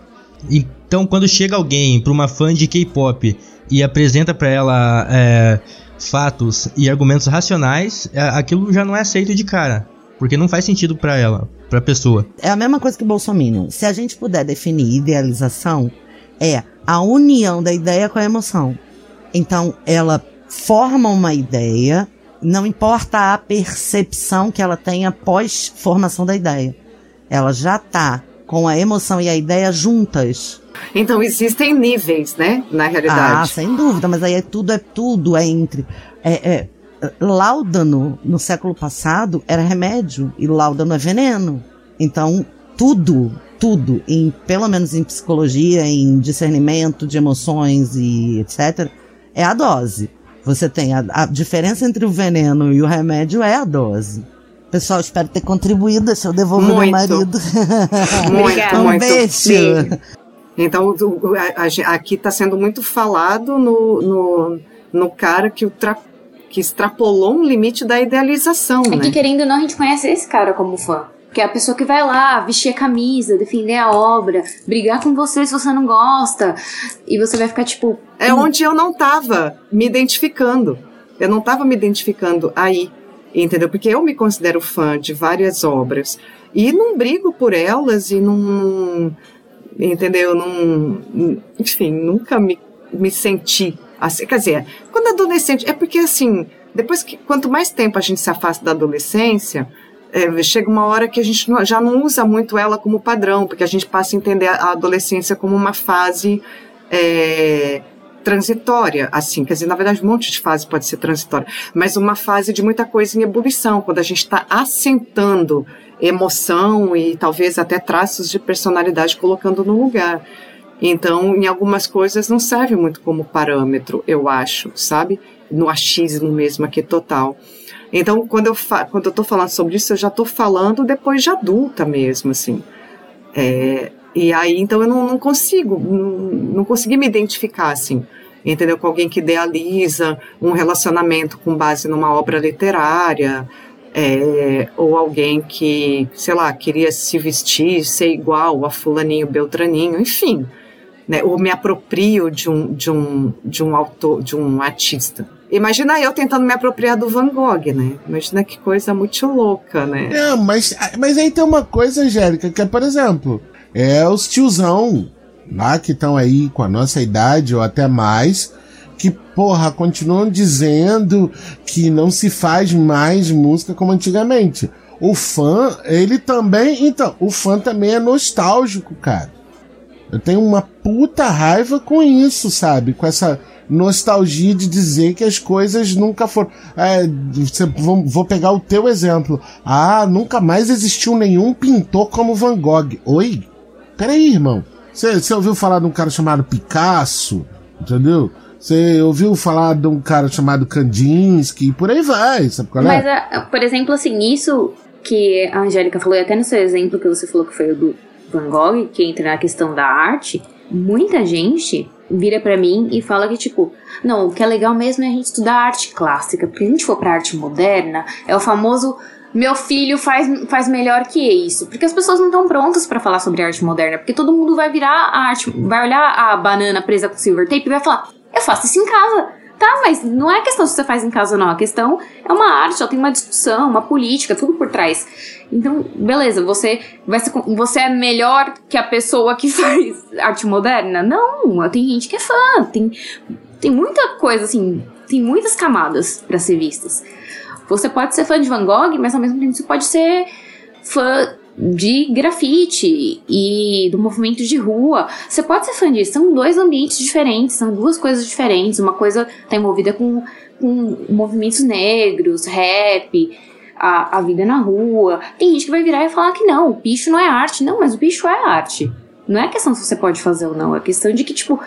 Então, quando chega alguém para uma fã de K-pop e apresenta para ela é, fatos e argumentos racionais, é, aquilo já não é aceito de cara, porque não faz sentido para ela pra pessoa. É a mesma coisa que Bolsonaro. Se a gente puder definir idealização, é a união da ideia com a emoção. Então, ela forma uma ideia, não importa a percepção que ela tenha após formação da ideia. Ela já tá com a emoção e a ideia juntas. Então existem níveis, né, na realidade. Ah, sem dúvida, mas aí é tudo é tudo é entre é, é Láudano, no século passado, era remédio e Láudano é veneno. Então, tudo, tudo, em, pelo menos em psicologia, em discernimento de emoções e etc., é a dose. Você tem a, a diferença entre o veneno e o remédio é a dose. Pessoal, espero ter contribuído. Deixa eu devolver muito. meu marido. Muito, um muito. beijo. Sim. Então, aqui está sendo muito falado no, no, no cara que o tra que extrapolou um limite da idealização, é né? que querendo ou não, a gente conhece esse cara como fã. Que é a pessoa que vai lá vestir a camisa, defender a obra, brigar com você se você não gosta. E você vai ficar tipo. É onde eu não tava me identificando. Eu não tava me identificando aí. Entendeu? Porque eu me considero fã de várias obras. E não brigo por elas e não. Entendeu? Não. Enfim, nunca me, me senti Assim, quer dizer, quando adolescente, é porque assim, depois que quanto mais tempo a gente se afasta da adolescência, é, chega uma hora que a gente não, já não usa muito ela como padrão, porque a gente passa a entender a adolescência como uma fase é, transitória, assim, quer dizer, na verdade, um monte de fase pode ser transitória, mas uma fase de muita coisa em ebulição, quando a gente está assentando emoção e talvez até traços de personalidade colocando no lugar. Então, em algumas coisas não serve muito como parâmetro, eu acho, sabe? No achismo mesmo aqui total. Então, quando eu, quando eu tô falando sobre isso, eu já tô falando depois de adulta mesmo, assim. É, e aí, então, eu não, não consigo, não, não consegui me identificar, assim, entendeu? Com alguém que idealiza um relacionamento com base numa obra literária, é, ou alguém que, sei lá, queria se vestir, ser igual a fulaninho, beltraninho, enfim né, ou me aproprio de um, de um, de um autor, de um artista. Imagina eu tentando me apropriar do Van Gogh, né? Imagina que coisa muito louca, né? É, mas, mas aí tem uma coisa, Angélica, que é, por exemplo, é os tiozão lá que estão aí com a nossa idade ou até mais, que, porra, continuam dizendo que não se faz mais música como antigamente. O fã, ele também. Então, o fã também é nostálgico, cara. Eu tenho uma puta raiva com isso, sabe? Com essa nostalgia de dizer que as coisas nunca foram. É, vou, pegar o teu exemplo. Ah, nunca mais existiu nenhum pintor como Van Gogh. Oi? Peraí, irmão. Você ouviu falar de um cara chamado Picasso? Entendeu? Você ouviu falar de um cara chamado Kandinsky, por aí vai, sabe qual é? Mas, ah, por exemplo, assim, isso que a Angélica falou, e até no seu exemplo que você falou que foi o do Van Gogh, que entra na questão da arte, muita gente vira pra mim e fala que, tipo, não, o que é legal mesmo é a gente estudar arte clássica, porque se a gente for pra arte moderna, é o famoso meu filho faz, faz melhor que isso. Porque as pessoas não estão prontas pra falar sobre arte moderna, porque todo mundo vai virar a arte, vai olhar a banana presa com silver tape e vai falar, eu faço isso em casa. Tá, mas não é questão se você faz em casa não. A questão é uma arte, ela tem uma discussão, uma política, tudo por trás. Então, beleza, você, vai ser, você é melhor que a pessoa que faz arte moderna? Não, tem gente que é fã, tem, tem muita coisa assim, tem muitas camadas para ser vistas. Você pode ser fã de Van Gogh, mas ao mesmo tempo você pode ser fã de grafite e do movimento de rua. Você pode ser fã disso. São dois ambientes diferentes, são duas coisas diferentes. Uma coisa está envolvida com, com movimentos negros, rap, a, a vida na rua. Tem gente que vai virar e falar que não, o bicho não é arte. Não, mas o bicho é arte. Não é questão se você pode fazer ou não, é questão de que, tipo,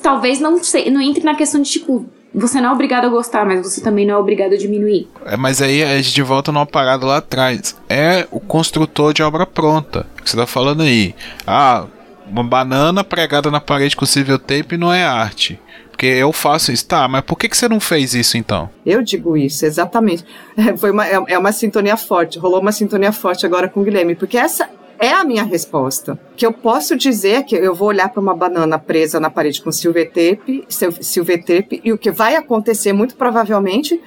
talvez não, sei, não entre na questão de, tipo, você não é obrigado a gostar, mas você também não é obrigado a diminuir. É, mas aí a gente volta numa parada lá atrás. É o construtor de obra pronta. Que você tá falando aí. Ah, uma banana pregada na parede com civil tape não é arte. Porque eu faço isso. Tá, mas por que, que você não fez isso então? Eu digo isso, exatamente. É, foi uma, é, é uma sintonia forte, rolou uma sintonia forte agora com o Guilherme, porque essa é a minha resposta. Que eu posso dizer que eu vou olhar para uma banana presa na parede com silver tape, silver tape, e o que vai acontecer muito provavelmente,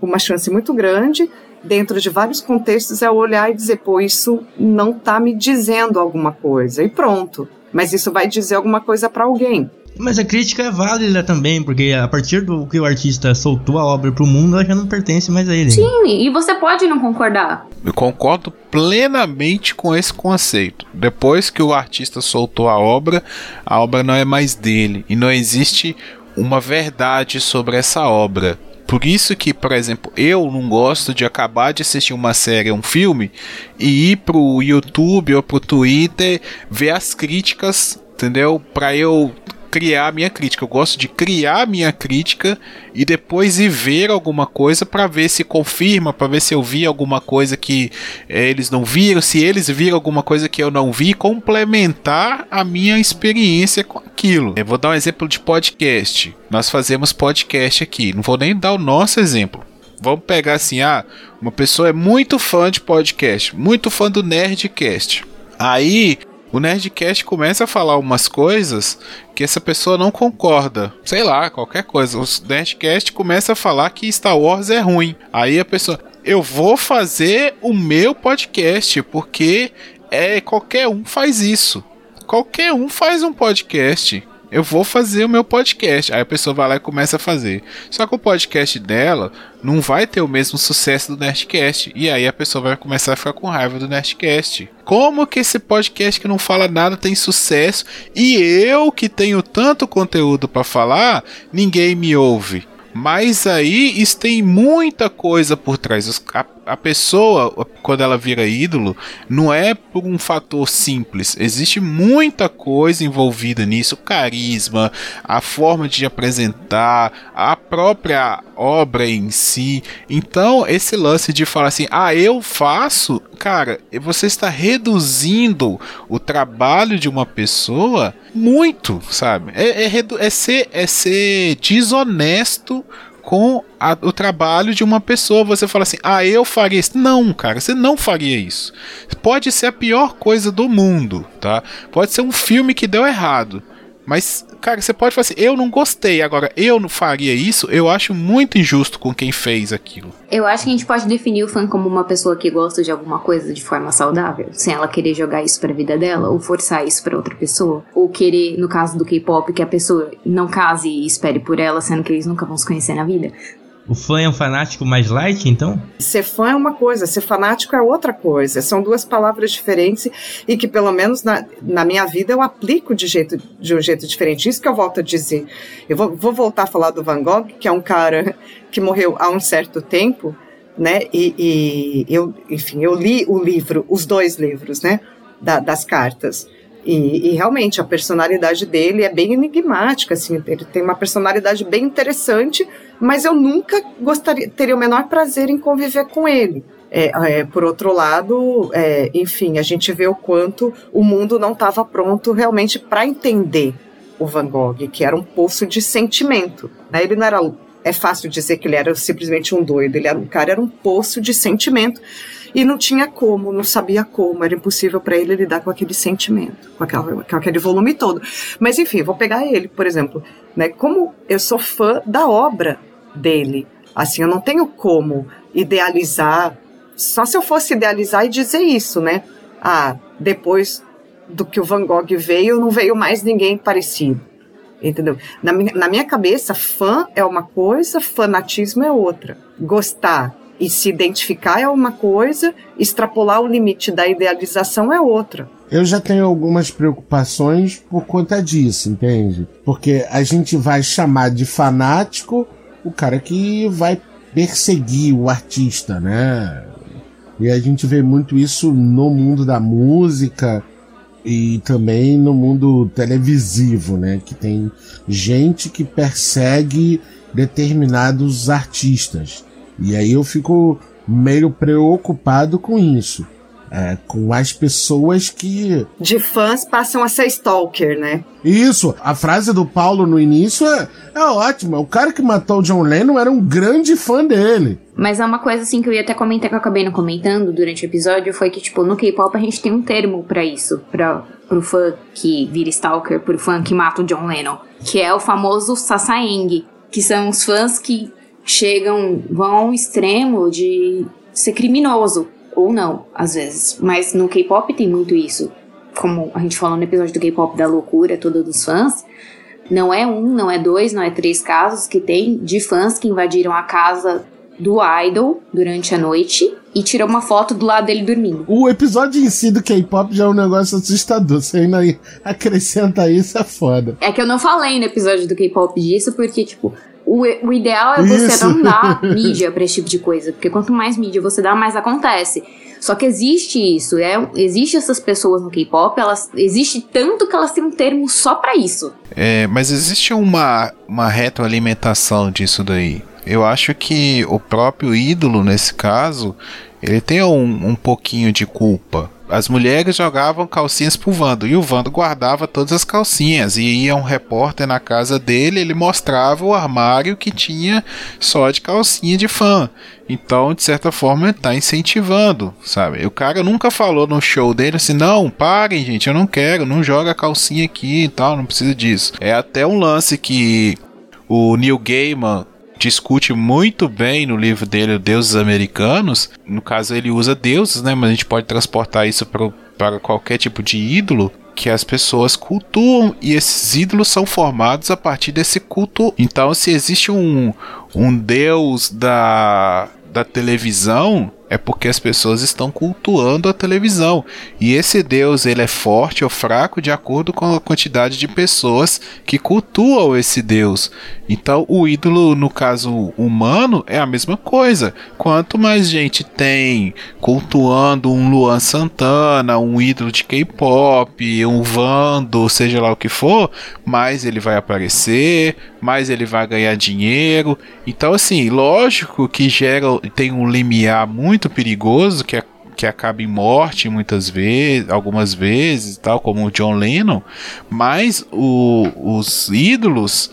uma chance muito grande, dentro de vários contextos, é olhar e dizer, pô, isso não está me dizendo alguma coisa. E pronto. Mas isso vai dizer alguma coisa para alguém. Mas a crítica é válida também, porque a partir do que o artista soltou a obra pro mundo, ela já não pertence mais a ele. Sim, e você pode não concordar. Eu concordo plenamente com esse conceito. Depois que o artista soltou a obra, a obra não é mais dele e não existe uma verdade sobre essa obra. Por isso que, por exemplo, eu não gosto de acabar de assistir uma série, um filme, e ir pro YouTube ou pro Twitter ver as críticas, entendeu? Para eu criar a minha crítica. Eu gosto de criar a minha crítica e depois ir ver alguma coisa para ver se confirma, para ver se eu vi alguma coisa que é, eles não viram, se eles viram alguma coisa que eu não vi, complementar a minha experiência com aquilo. Eu vou dar um exemplo de podcast. Nós fazemos podcast aqui. Não vou nem dar o nosso exemplo. Vamos pegar assim, ah, uma pessoa é muito fã de podcast, muito fã do Nerdcast. Aí o Nerdcast começa a falar umas coisas que essa pessoa não concorda. Sei lá, qualquer coisa. O Nerdcast começa a falar que Star Wars é ruim. Aí a pessoa, eu vou fazer o meu podcast porque é qualquer um faz isso. Qualquer um faz um podcast eu vou fazer o meu podcast. Aí a pessoa vai lá e começa a fazer. Só que o podcast dela não vai ter o mesmo sucesso do Nerdcast. E aí a pessoa vai começar a ficar com raiva do Nerdcast. Como que esse podcast que não fala nada tem sucesso e eu que tenho tanto conteúdo para falar, ninguém me ouve? Mas aí isso tem muita coisa por trás. A, a, pessoa, quando ela vira ídolo, não é por um fator simples. Existe muita coisa envolvida nisso: carisma, a forma de apresentar, a própria obra em si. Então, esse lance de falar assim, ah, eu faço, cara, você está reduzindo o trabalho de uma pessoa muito, sabe? É, é, é, ser, é ser desonesto com a, o trabalho de uma pessoa. Você fala assim, ah, eu faria isso. Não, cara, você não faria isso. Pode ser a pior coisa do mundo, tá? Pode ser um filme que deu errado. Mas, cara, você pode falar assim, eu não gostei, agora eu não faria isso, eu acho muito injusto com quem fez aquilo. Eu acho que a gente pode definir o fã como uma pessoa que gosta de alguma coisa de forma saudável, sem ela querer jogar isso pra vida dela, ou forçar isso pra outra pessoa, ou querer, no caso do K-pop, que a pessoa não case e espere por ela, sendo que eles nunca vão se conhecer na vida. O fã é um fanático mais light, então? Ser fã é uma coisa, ser fanático é outra coisa. São duas palavras diferentes e que, pelo menos na, na minha vida, eu aplico de, jeito, de um jeito diferente. Isso que eu volto a dizer. Eu vou, vou voltar a falar do Van Gogh, que é um cara que morreu há um certo tempo, né? E, e eu, enfim, eu li o livro, os dois livros, né? Da, das cartas. E, e, realmente a personalidade dele é bem enigmática, assim, ele tem uma personalidade bem interessante, mas eu nunca gostaria, teria o menor prazer em conviver com ele. É, é, por outro lado, é, enfim, a gente vê o quanto o mundo não estava pronto realmente para entender o Van Gogh, que era um poço de sentimento. Né? Ele não era. É fácil dizer que ele era simplesmente um doido, ele era um cara, era um poço de sentimento e não tinha como, não sabia como, era impossível para ele lidar com aquele sentimento, com, aquela, com aquele volume todo. Mas enfim, vou pegar ele, por exemplo, né? Como eu sou fã da obra dele, assim, eu não tenho como idealizar só se eu fosse idealizar e dizer isso, né? Ah, depois do que o Van Gogh veio, não veio mais ninguém parecido. Entendeu? Na minha, na minha cabeça, fã é uma coisa, fanatismo é outra. Gostar e se identificar é uma coisa, extrapolar o limite da idealização é outra. Eu já tenho algumas preocupações por conta disso, entende? Porque a gente vai chamar de fanático o cara que vai perseguir o artista, né? E a gente vê muito isso no mundo da música e também no mundo televisivo, né? Que tem gente que persegue determinados artistas. E aí eu fico meio preocupado com isso. É, com as pessoas que. De fãs passam a ser stalker, né? Isso, a frase do Paulo no início é, é ótima. O cara que matou o John Lennon era um grande fã dele. Mas é uma coisa assim que eu ia até comentar que eu acabei não comentando durante o episódio foi que, tipo, no K-pop a gente tem um termo para isso, para pro fã que vira stalker, pro fã que mata o John Lennon, que é o famoso sasaeng, que são os fãs que chegam, vão ao extremo de ser criminoso ou não, às vezes. Mas no K-pop tem muito isso. Como a gente falou no episódio do K-pop da loucura toda dos fãs, não é um, não é dois, não é três casos que tem de fãs que invadiram a casa do idol durante a noite e tirou uma foto do lado dele dormindo. O episódio em si do K-pop já é um negócio assustador. Você ainda acrescenta isso, é foda. É que eu não falei no episódio do K-pop disso, porque, tipo, o, o ideal é você Isso. não dar mídia para esse tipo de coisa, porque quanto mais mídia você dá, mais acontece. Só que existe isso, é, existe essas pessoas no K-pop, elas existe tanto que elas têm um termo só para isso. É, mas existe uma uma retroalimentação disso daí. Eu acho que o próprio ídolo nesse caso, ele tem um, um pouquinho de culpa as mulheres jogavam calcinhas pro Vando e o Vando guardava todas as calcinhas. E ia um repórter na casa dele, ele mostrava o armário que tinha só de calcinha de fã. Então, de certa forma, tá incentivando, sabe? O cara nunca falou no show dele assim: não, parem, gente, eu não quero, não joga calcinha aqui e tal, não precisa disso. É até um lance que o Neil Gaiman discute muito bem no livro dele, Deuses Americanos. No caso, ele usa deuses, né? Mas a gente pode transportar isso para qualquer tipo de ídolo que as pessoas cultuam e esses ídolos são formados a partir desse culto. Então, se existe um, um deus da, da televisão, é porque as pessoas estão cultuando a televisão. E esse Deus, ele é forte ou fraco de acordo com a quantidade de pessoas que cultuam esse Deus. Então, o ídolo, no caso humano, é a mesma coisa. Quanto mais gente tem cultuando um Luan Santana, um ídolo de K-pop, um Vando, seja lá o que for, mais ele vai aparecer, mais ele vai ganhar dinheiro. Então, assim, lógico que gera tem um limiar muito perigoso que, é, que acaba em morte muitas vezes, algumas vezes, tal como o John Lennon, mas o, os ídolos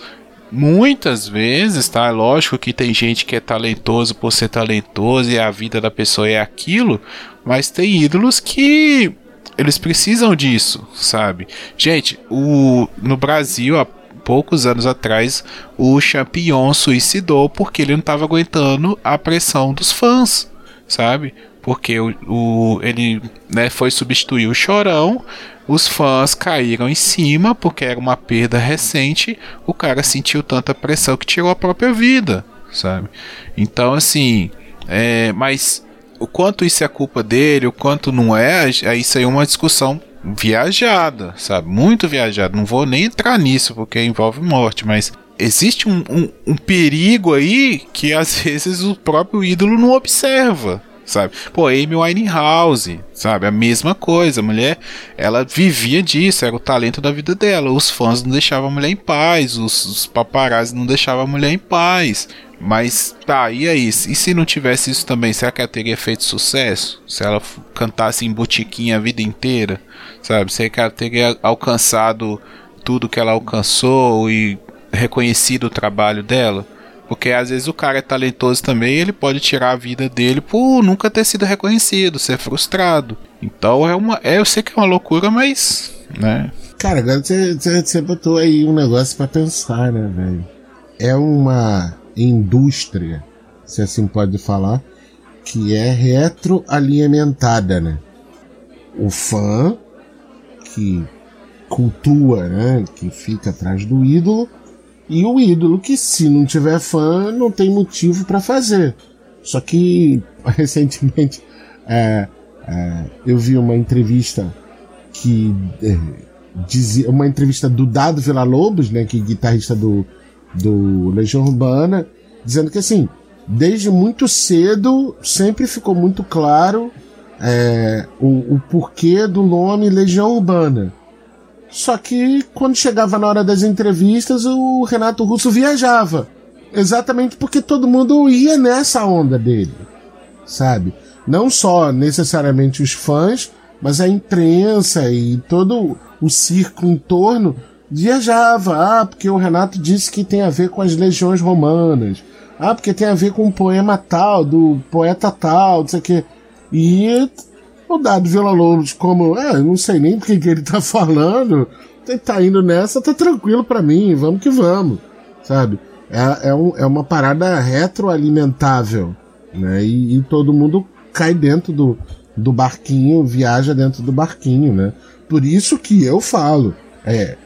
muitas vezes, tá? Lógico que tem gente que é talentoso por ser talentoso e a vida da pessoa é aquilo, mas tem ídolos que eles precisam disso, sabe? Gente, o no Brasil há poucos anos atrás o Champion suicidou porque ele não estava aguentando a pressão dos fãs sabe? Porque o, o ele né, foi substituir o Chorão, os fãs caíram em cima porque era uma perda recente, o cara sentiu tanta pressão que tirou a própria vida, sabe? Então, assim, é, mas o quanto isso é culpa dele, o quanto não é, é isso aí é uma discussão viajada, sabe? Muito viajada. Não vou nem entrar nisso porque envolve morte, mas existe um, um, um perigo aí que às vezes o próprio ídolo não observa, sabe? Pô, Amy Winehouse, sabe? A mesma coisa, a mulher, ela vivia disso, era o talento da vida dela. Os fãs não deixavam a mulher em paz, os, os paparazzi não deixavam a mulher em paz. Mas tá, e aí? E se não tivesse isso também, será que ela teria feito sucesso? Se ela cantasse em botiquinha a vida inteira, sabe? Será que ela teria alcançado tudo que ela alcançou e reconhecido o trabalho dela? Porque às vezes o cara é talentoso também ele pode tirar a vida dele por nunca ter sido reconhecido, ser frustrado. Então é uma. É, eu sei que é uma loucura, mas. né? Cara, agora você- você botou aí um negócio pra pensar, né, velho? É uma indústria, se assim pode falar, que é retroalimentada, né? O fã que cultua, né? Que fica atrás do ídolo, e o ídolo que, se não tiver fã, não tem motivo pra fazer. Só que, recentemente, é, é, eu vi uma entrevista que é, dizia uma entrevista do Dado Vila Lobos, né, que é guitarrista do, do Legião Urbana, dizendo que assim, desde muito cedo sempre ficou muito claro é, o, o porquê do nome Legião Urbana. Só que quando chegava na hora das entrevistas, o Renato Russo viajava. Exatamente porque todo mundo ia nessa onda dele. Sabe? Não só necessariamente os fãs, mas a imprensa e todo o circo em torno viajava. Ah, porque o Renato disse que tem a ver com as legiões romanas. Ah, porque tem a ver com o poema tal, do poeta tal, não sei o quê. E o Dado Vila Lobos, como, é, não sei nem do que, ele tá falando, ele tá indo nessa, tá tranquilo pra mim, vamos que vamos, sabe? É, é, um- é uma parada retroalimentável, né? E, e todo mundo cai dentro do, do barquinho, viaja dentro do barquinho, né? Por isso que eu falo, é,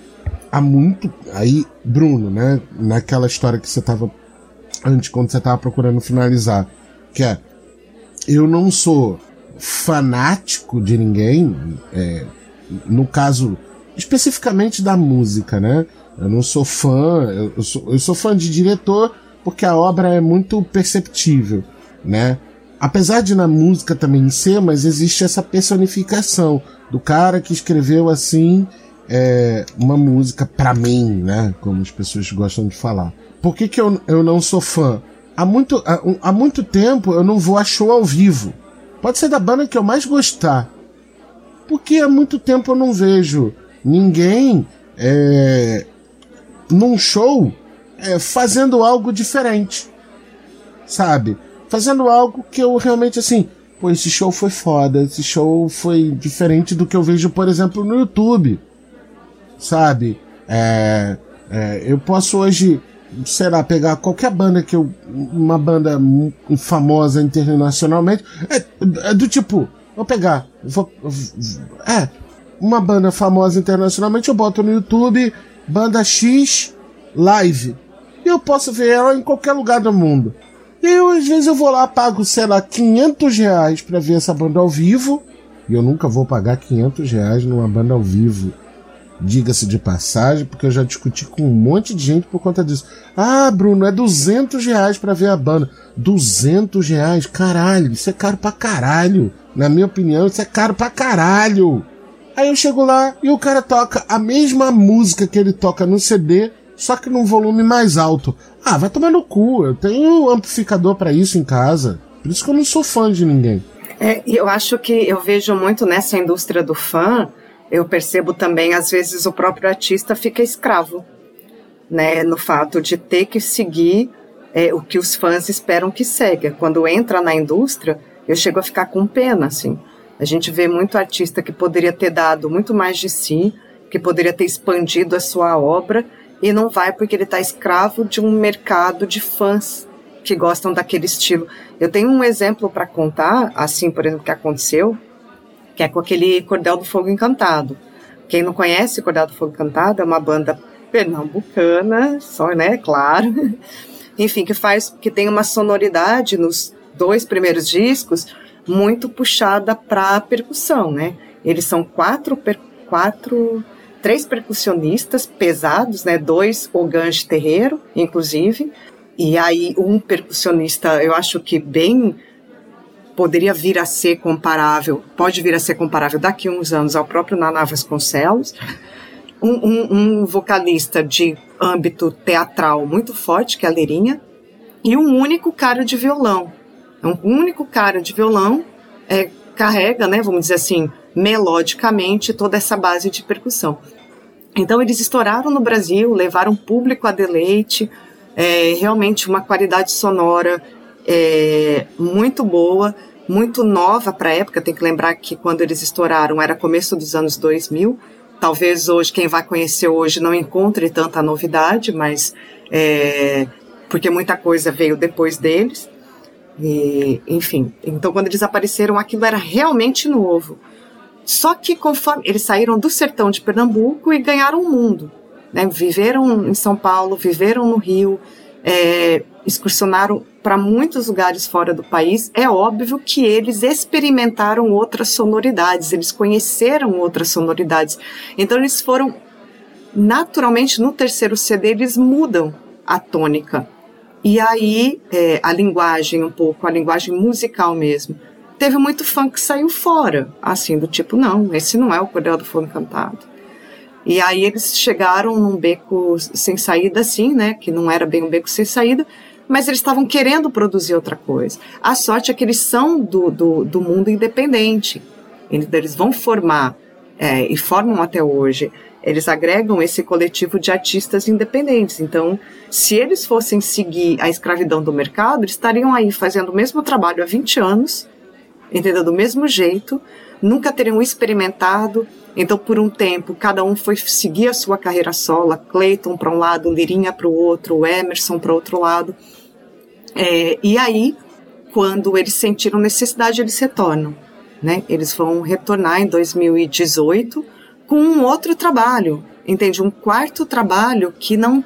há muito. Aí, Bruno, né? Naquela história que você tava. Antes, quando você tava procurando finalizar, que é. Eu não sou fanático de ninguém, é, no caso, especificamente da música, né? Eu não sou fã, eu, sou, eu sou fã de diretor porque a obra é muito perceptível, né? Apesar de na música também ser, mas existe essa personificação do cara que escreveu assim é, uma música pra mim, né? Como as pessoas gostam de falar. Por que, que eu, eu não sou fã? Há muito, há, há muito tempo eu não vou a show ao vivo. Pode ser da banda que eu mais gostar. Porque há muito tempo eu não vejo ninguém é, num show é, fazendo algo diferente. Sabe? Fazendo algo que eu realmente assim. Pô, esse show foi foda. Esse show foi diferente do que eu vejo, por exemplo, no YouTube. Sabe? É, é, eu posso hoje, sei lá, pegar qualquer banda que eu. Uma banda famosa internacionalmente. É, é do tipo. Vou pegar. Vou, é. Uma banda famosa internacionalmente, eu boto no YouTube, banda X live. E eu posso ver ela em qualquer lugar do mundo. E eu, às vezes, eu vou lá, pago, sei lá, 500 reais pra ver essa banda ao vivo. E eu nunca vou pagar 500 reais numa banda ao vivo. Diga-se de passagem, porque eu já discuti com um monte de gente por conta disso. Ah, Bruno, é 200 reais pra ver a banda. 200 reais? Caralho, isso é caro pra caralho. Na minha opinião, isso é caro pra caralho. Aí eu chego lá e o cara toca a mesma música que ele toca no CD, só que num volume mais alto. Ah, vai tomar no cu. Eu tenho amplificador pra isso em casa. Por isso que eu não sou fã de ninguém. É, eu acho que eu vejo muito nessa indústria do fã, eu percebo também, às vezes, o próprio artista fica escravo, né? No fato de ter que seguir é, o que os fãs esperam que segue. Quando entra na indústria, eu chego a ficar com pena, assim. A gente vê muito artista que poderia ter dado muito mais de si, que poderia ter expandido a sua obra, e não vai porque ele está escravo de um mercado de fãs que gostam daquele estilo. Eu tenho um exemplo para contar, assim, por exemplo, que aconteceu, que é com aquele Cordel do Fogo Encantado. Quem não conhece Cordel do Fogo Encantado é uma banda pernambucana, só, né, claro. Enfim, que faz, que tem uma sonoridade nos dois primeiros discos muito puxada para percussão, né? Eles são quatro, per, quatro, três percussionistas pesados, né? Dois ogãs de terreiro, inclusive, e aí um percussionista, eu acho que bem poderia vir a ser comparável, pode vir a ser comparável daqui a uns anos ao próprio Naná Vasconcelos. Um, um, um vocalista de âmbito teatral muito forte, que é a Leirinha, e um único cara de violão. Um único cara de violão é, carrega, né, vamos dizer assim, melodicamente toda essa base de percussão. Então eles estouraram no Brasil, levaram público a deleite, é, realmente uma qualidade sonora é, muito boa, muito nova para a época. Tem que lembrar que quando eles estouraram era começo dos anos 2000. Talvez hoje, quem vai conhecer hoje não encontre tanta novidade, mas é, porque muita coisa veio depois deles. E, enfim, então quando eles apareceram, aquilo era realmente novo. Só que conforme eles saíram do sertão de Pernambuco e ganharam o mundo, né? viveram em São Paulo, viveram no Rio, é, excursionaram para muitos lugares fora do país, é óbvio que eles experimentaram outras sonoridades, eles conheceram outras sonoridades. Então eles foram naturalmente no terceiro CD eles mudam a tônica. E aí é, a linguagem um pouco, a linguagem musical mesmo. Teve muito fã que saiu fora, assim, do tipo, não, esse não é o Cordel do Fogo Encantado. E aí eles chegaram num beco sem saída, assim, né, que não era bem um beco sem saída, mas eles estavam querendo produzir outra coisa. A sorte é que eles são do, do, do mundo independente. Eles vão formar, é, e formam até hoje, eles agregam esse coletivo de artistas independentes. Então, se eles fossem seguir a escravidão do mercado, eles estariam aí fazendo o mesmo trabalho há 20 anos, entendeu? Do mesmo jeito, nunca teriam experimentado. Então, por um tempo, cada um foi seguir a sua carreira solo, Clayton para um lado, Lirinha para o outro, Emerson para outro lado. É, e aí, quando eles sentiram necessidade, eles retornam. Né? Eles vão retornar em 2018 com um outro trabalho, entende? Um quarto trabalho que não.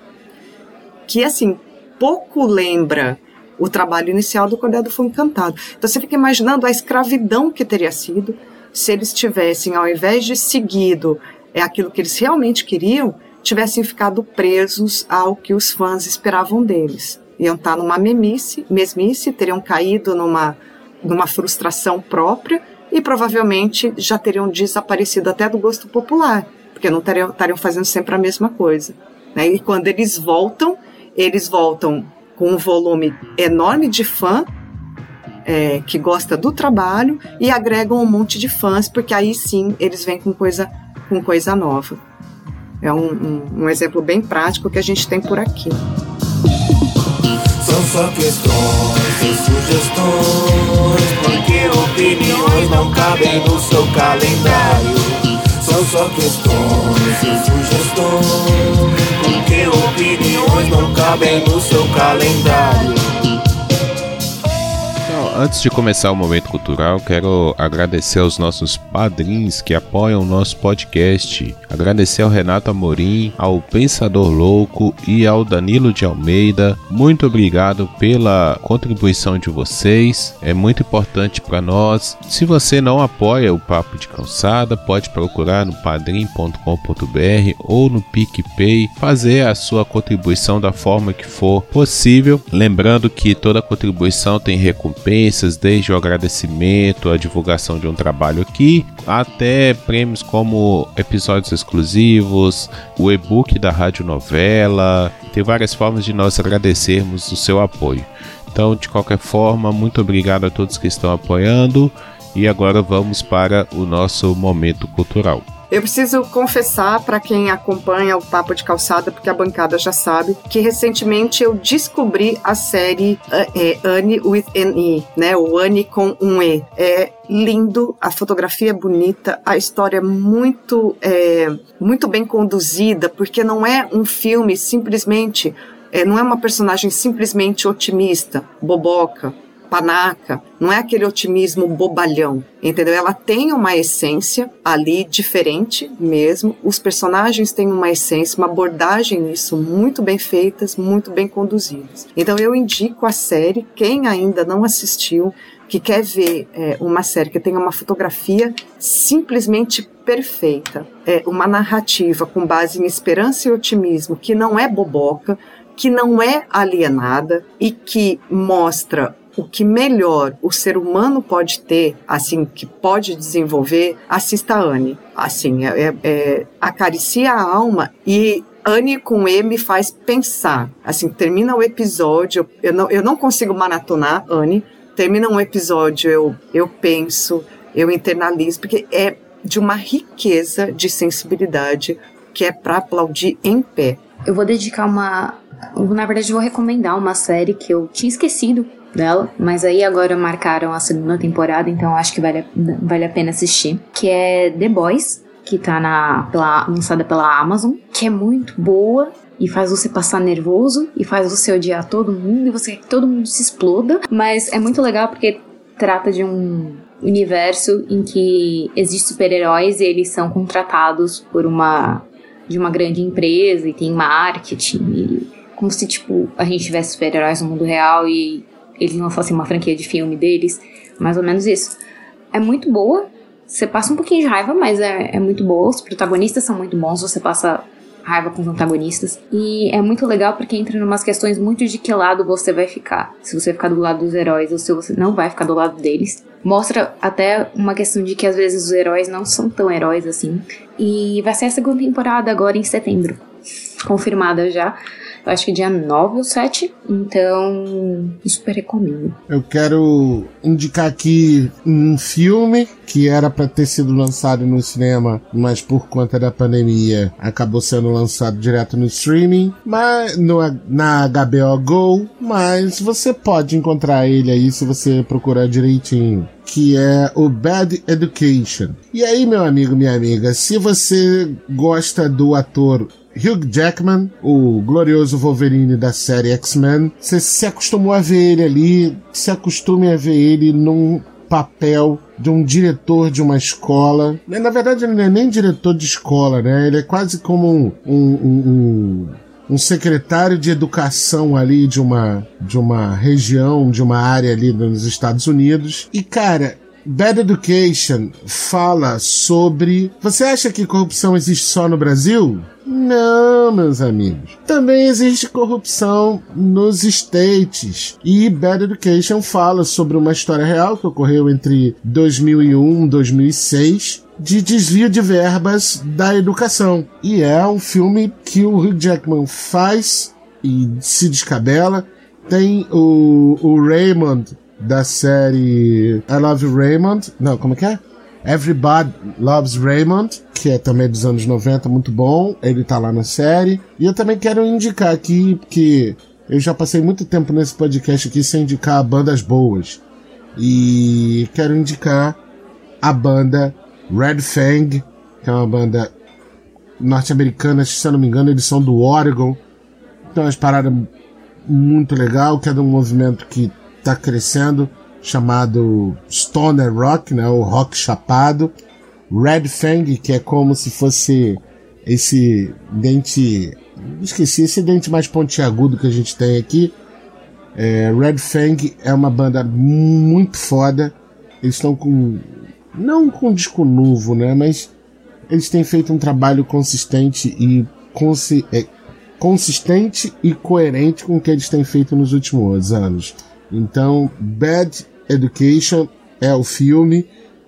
que, assim, pouco lembra o trabalho inicial do Cordel do Fogo Encantado. Então você fica imaginando a escravidão que teria sido se eles tivessem, ao invés de seguido é aquilo que eles realmente queriam, tivessem ficado presos ao que os fãs esperavam deles iam estar numa memice, mesmice, teriam caído numa, numa frustração própria e provavelmente já teriam desaparecido até do gosto popular, porque não estariam, estariam fazendo sempre a mesma coisa. Né? E quando eles voltam, eles voltam com um volume enorme de fã é, que gosta do trabalho e agregam um monte de fãs, porque aí sim eles vêm com coisa, com coisa nova. É um, um, um exemplo bem prático que a gente tem por aqui. São só questões e sugestões, porque opiniões não cabem no seu calendário. São só questões e sugestões, porque opiniões não cabem no seu calendário antes de começar o momento cultural, quero agradecer aos nossos padrinhos que apoiam o nosso podcast. Agradecer ao Renato Amorim, ao Pensador Louco e ao Danilo de Almeida. Muito obrigado pela contribuição de vocês. É muito importante para nós. Se você não apoia o Papo de Calçada, pode procurar no padrim.com.br ou no PicPay, fazer a sua contribuição da forma que for possível. Lembrando que toda contribuição tem recompensa recompensas, desde o agradecimento, a divulgação de um trabalho aqui, até prêmios como episódios exclusivos, o e-book da rádio novela. Tem várias formas de nós agradecermos o seu apoio. Então, de qualquer forma, muito obrigado a todos que estão apoiando. E agora vamos para o nosso momento cultural. Eu preciso confessar para quem acompanha o Papo de Calçada, porque a bancada já sabe, que recentemente eu descobri a série é, Annie with an E, né? O Annie com um E. É lindo, a fotografia é bonita, a história é muito, é, muito bem conduzida, porque não é um filme simplesmente é, não é uma personagem simplesmente otimista, boboca, panaca, não é aquele otimismo bobalhão, entendeu? Ela tem uma essência ali diferente mesmo. Os personagens têm uma essência, uma abordagem nisso muito bem feitas, muito bem conduzidas. Então eu indico a série, quem ainda não assistiu, que quer ver é, uma série que tenha uma fotografia simplesmente perfeita, é uma narrativa com base em esperança e otimismo que não é boboca, que não é alienada e que mostra o que melhor o ser humano pode ter, assim, que pode desenvolver, assista a Anne. Assim, é, é, é, acaricia a alma e Anne com E me faz pensar. Assim, termina o episódio, eu não, eu não consigo maratonar Anne, termina um episódio, eu, eu penso, eu internalizo, porque é de uma riqueza de sensibilidade que é para aplaudir em pé. Eu vou dedicar uma. Na verdade, vou recomendar uma série que eu tinha esquecido dela, mas aí agora marcaram a segunda temporada, então acho que vale a, vale a pena assistir. Que é The Boys, que tá na, pela, lançada pela Amazon, que é muito boa e faz você passar nervoso e faz você odiar todo mundo e você quer que todo mundo se exploda, mas é muito legal porque trata de um universo em que existem super-heróis e eles são contratados por uma de uma grande empresa e tem marketing e como se tipo a gente tivesse super-heróis no mundo real e eles fossem uma franquia de filme deles, mais ou menos isso. É muito boa. Você passa um pouquinho de raiva, mas é, é muito boa. Os protagonistas são muito bons, você passa raiva com os antagonistas. E é muito legal porque entra em umas questões muito de que lado você vai ficar. Se você ficar do lado dos heróis ou se você não vai ficar do lado deles. Mostra até uma questão de que às vezes os heróis não são tão heróis assim. E vai ser a segunda temporada agora em setembro. Confirmada já eu acho que dia 9 ou 7. Então, super recomendo. Eu quero indicar aqui um filme que era para ter sido lançado no cinema, mas por conta da pandemia acabou sendo lançado direto no streaming, mas no, na HBO Go, mas você pode encontrar ele aí se você procurar direitinho que é o Bad Education. E aí, meu amigo, minha amiga, se você gosta do ator Hugh Jackman, o glorioso Wolverine da série X-Men, você se acostumou a ver ele ali, se acostume a ver ele num papel de um diretor de uma escola. Na verdade, ele não é nem diretor de escola, né? Ele é quase como um, um, um, um secretário de educação ali de uma, de uma região, de uma área ali nos Estados Unidos. E, cara, Bad Education fala sobre. Você acha que corrupção existe só no Brasil? Não, meus amigos. Também existe corrupção nos States. E Bad Education fala sobre uma história real que ocorreu entre 2001 e 2006 de desvio de verbas da educação. E é um filme que o Hugh Jackman faz e se descabela. Tem o, o Raymond da série I Love Raymond. Não, como é que é? Everybody Loves Raymond, que é também dos anos 90, muito bom. Ele tá lá na série. E eu também quero indicar aqui que eu já passei muito tempo nesse podcast aqui sem indicar bandas boas. E quero indicar a banda Red Fang, que é uma banda norte-americana, se eu não me engano, eles são do Oregon. Então, é uma parada muito legal, que é de um movimento que está crescendo chamado Stoner Rock, né, o rock chapado. Red Fang, que é como se fosse esse dente. Esqueci, esse dente mais pontiagudo que a gente tem aqui. É, Red Fang é uma banda muito foda. Eles estão com. Não com disco novo, né? Mas eles têm feito um trabalho consistente e consi é, consistente e coerente com o que eles têm feito nos últimos anos. Então, Bad Education é o filme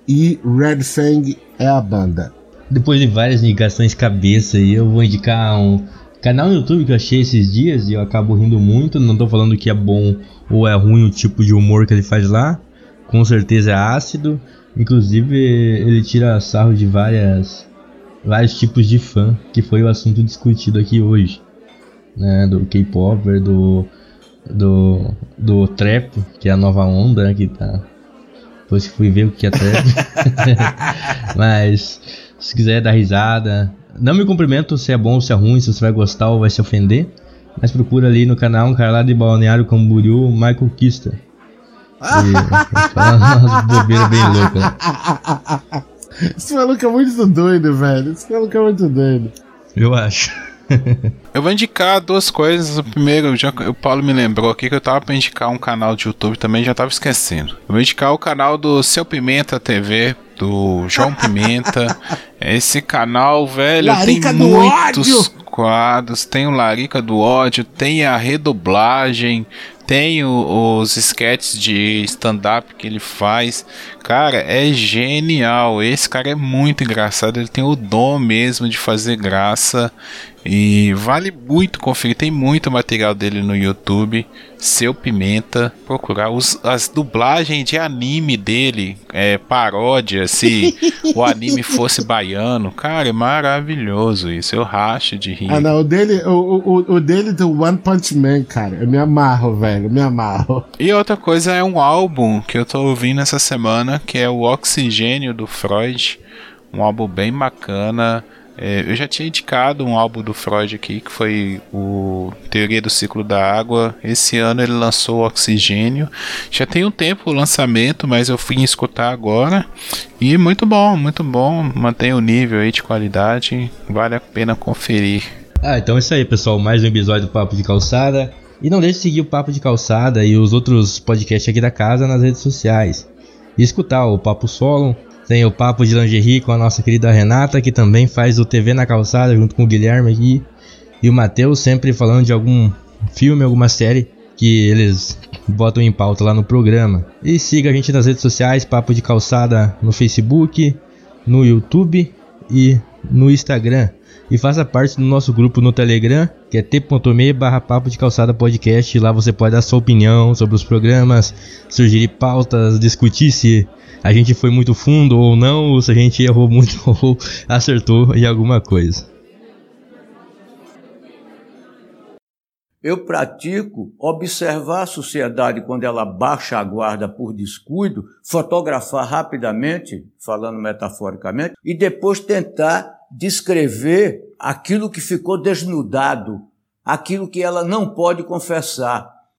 e Red Fang é a banda. Depois de várias indicações cabeça aí, eu vou indicar um canal no YouTube que eu achei esses dias e eu acabo rindo muito. Não tô falando que é bom ou é ruim o tipo de humor que ele faz lá. Com certeza é ácido. Inclusive, ele tira sarro de várias, vários tipos de fã, que foi o assunto discutido aqui hoje. Né, do K-Popper, do do, do trap, que é a nova onda, né, que tá. Depois que fui ver o que é trap. Mas, se quiser dar risada, não me cumprimento se é bom ou se é ruim, se você vai gostar ou vai se ofender. Mas procura ali no canal um cara lá de Balneário Camboriú, Michael Kister. E fala umas bobeiras bem loucas. Né? Esse maluco é muito doido, velho. Esse maluco é muito doido. Eu acho. eu vou indicar duas coisas. Primeiro, já, o Paulo me lembrou aqui que eu tava pra indicar um canal de YouTube também, já tava esquecendo. Eu vou indicar o canal do Seu Pimenta TV, do João Pimenta. Esse canal, velho, Larica tem muitos ódio. quadros. Tem o Larica do Ódio, tem a redublagem, tem o, os sketches de stand-up que ele faz. Cara, é genial. Esse cara é muito engraçado. Ele tem o dom mesmo de fazer graça. E vale muito conferir, tem muito material dele no YouTube. Seu Pimenta, procurar os, as dublagens de anime dele, é, paródia, se o anime fosse baiano. Cara, é maravilhoso isso. Eu racho de rir. Ah, não, o dele, o, o, o dele do One Punch Man, cara, eu me amarro, velho, me amarro. E outra coisa é um álbum que eu tô ouvindo essa semana, que é o Oxigênio do Freud. Um álbum bem bacana. É, eu já tinha indicado um álbum do Freud aqui, que foi o Teoria do Ciclo da Água. Esse ano ele lançou Oxigênio. Já tem um tempo o lançamento, mas eu fui escutar agora. E muito bom, muito bom. Mantém o nível aí de qualidade. Vale a pena conferir. Ah, então é isso aí, pessoal. Mais um episódio do Papo de Calçada. E não deixe de seguir o Papo de Calçada e os outros podcasts aqui da casa nas redes sociais. E escutar o Papo Solo tem o Papo de Lingerie com a nossa querida Renata, que também faz o TV na Calçada junto com o Guilherme aqui. E o Matheus sempre falando de algum filme, alguma série que eles botam em pauta lá no programa. E siga a gente nas redes sociais, Papo de Calçada no Facebook, no YouTube e no Instagram. E faça parte do nosso grupo no Telegram, que é t.me barra papo de calçada podcast. Lá você pode dar sua opinião sobre os programas, sugerir pautas, discutir se a gente foi muito fundo ou não, ou se a gente errou muito ou acertou em alguma coisa. Eu pratico observar a sociedade quando ela baixa a guarda por descuido, fotografar rapidamente, falando metaforicamente, e depois tentar descrever aquilo que ficou desnudado, aquilo que ela não pode confessar.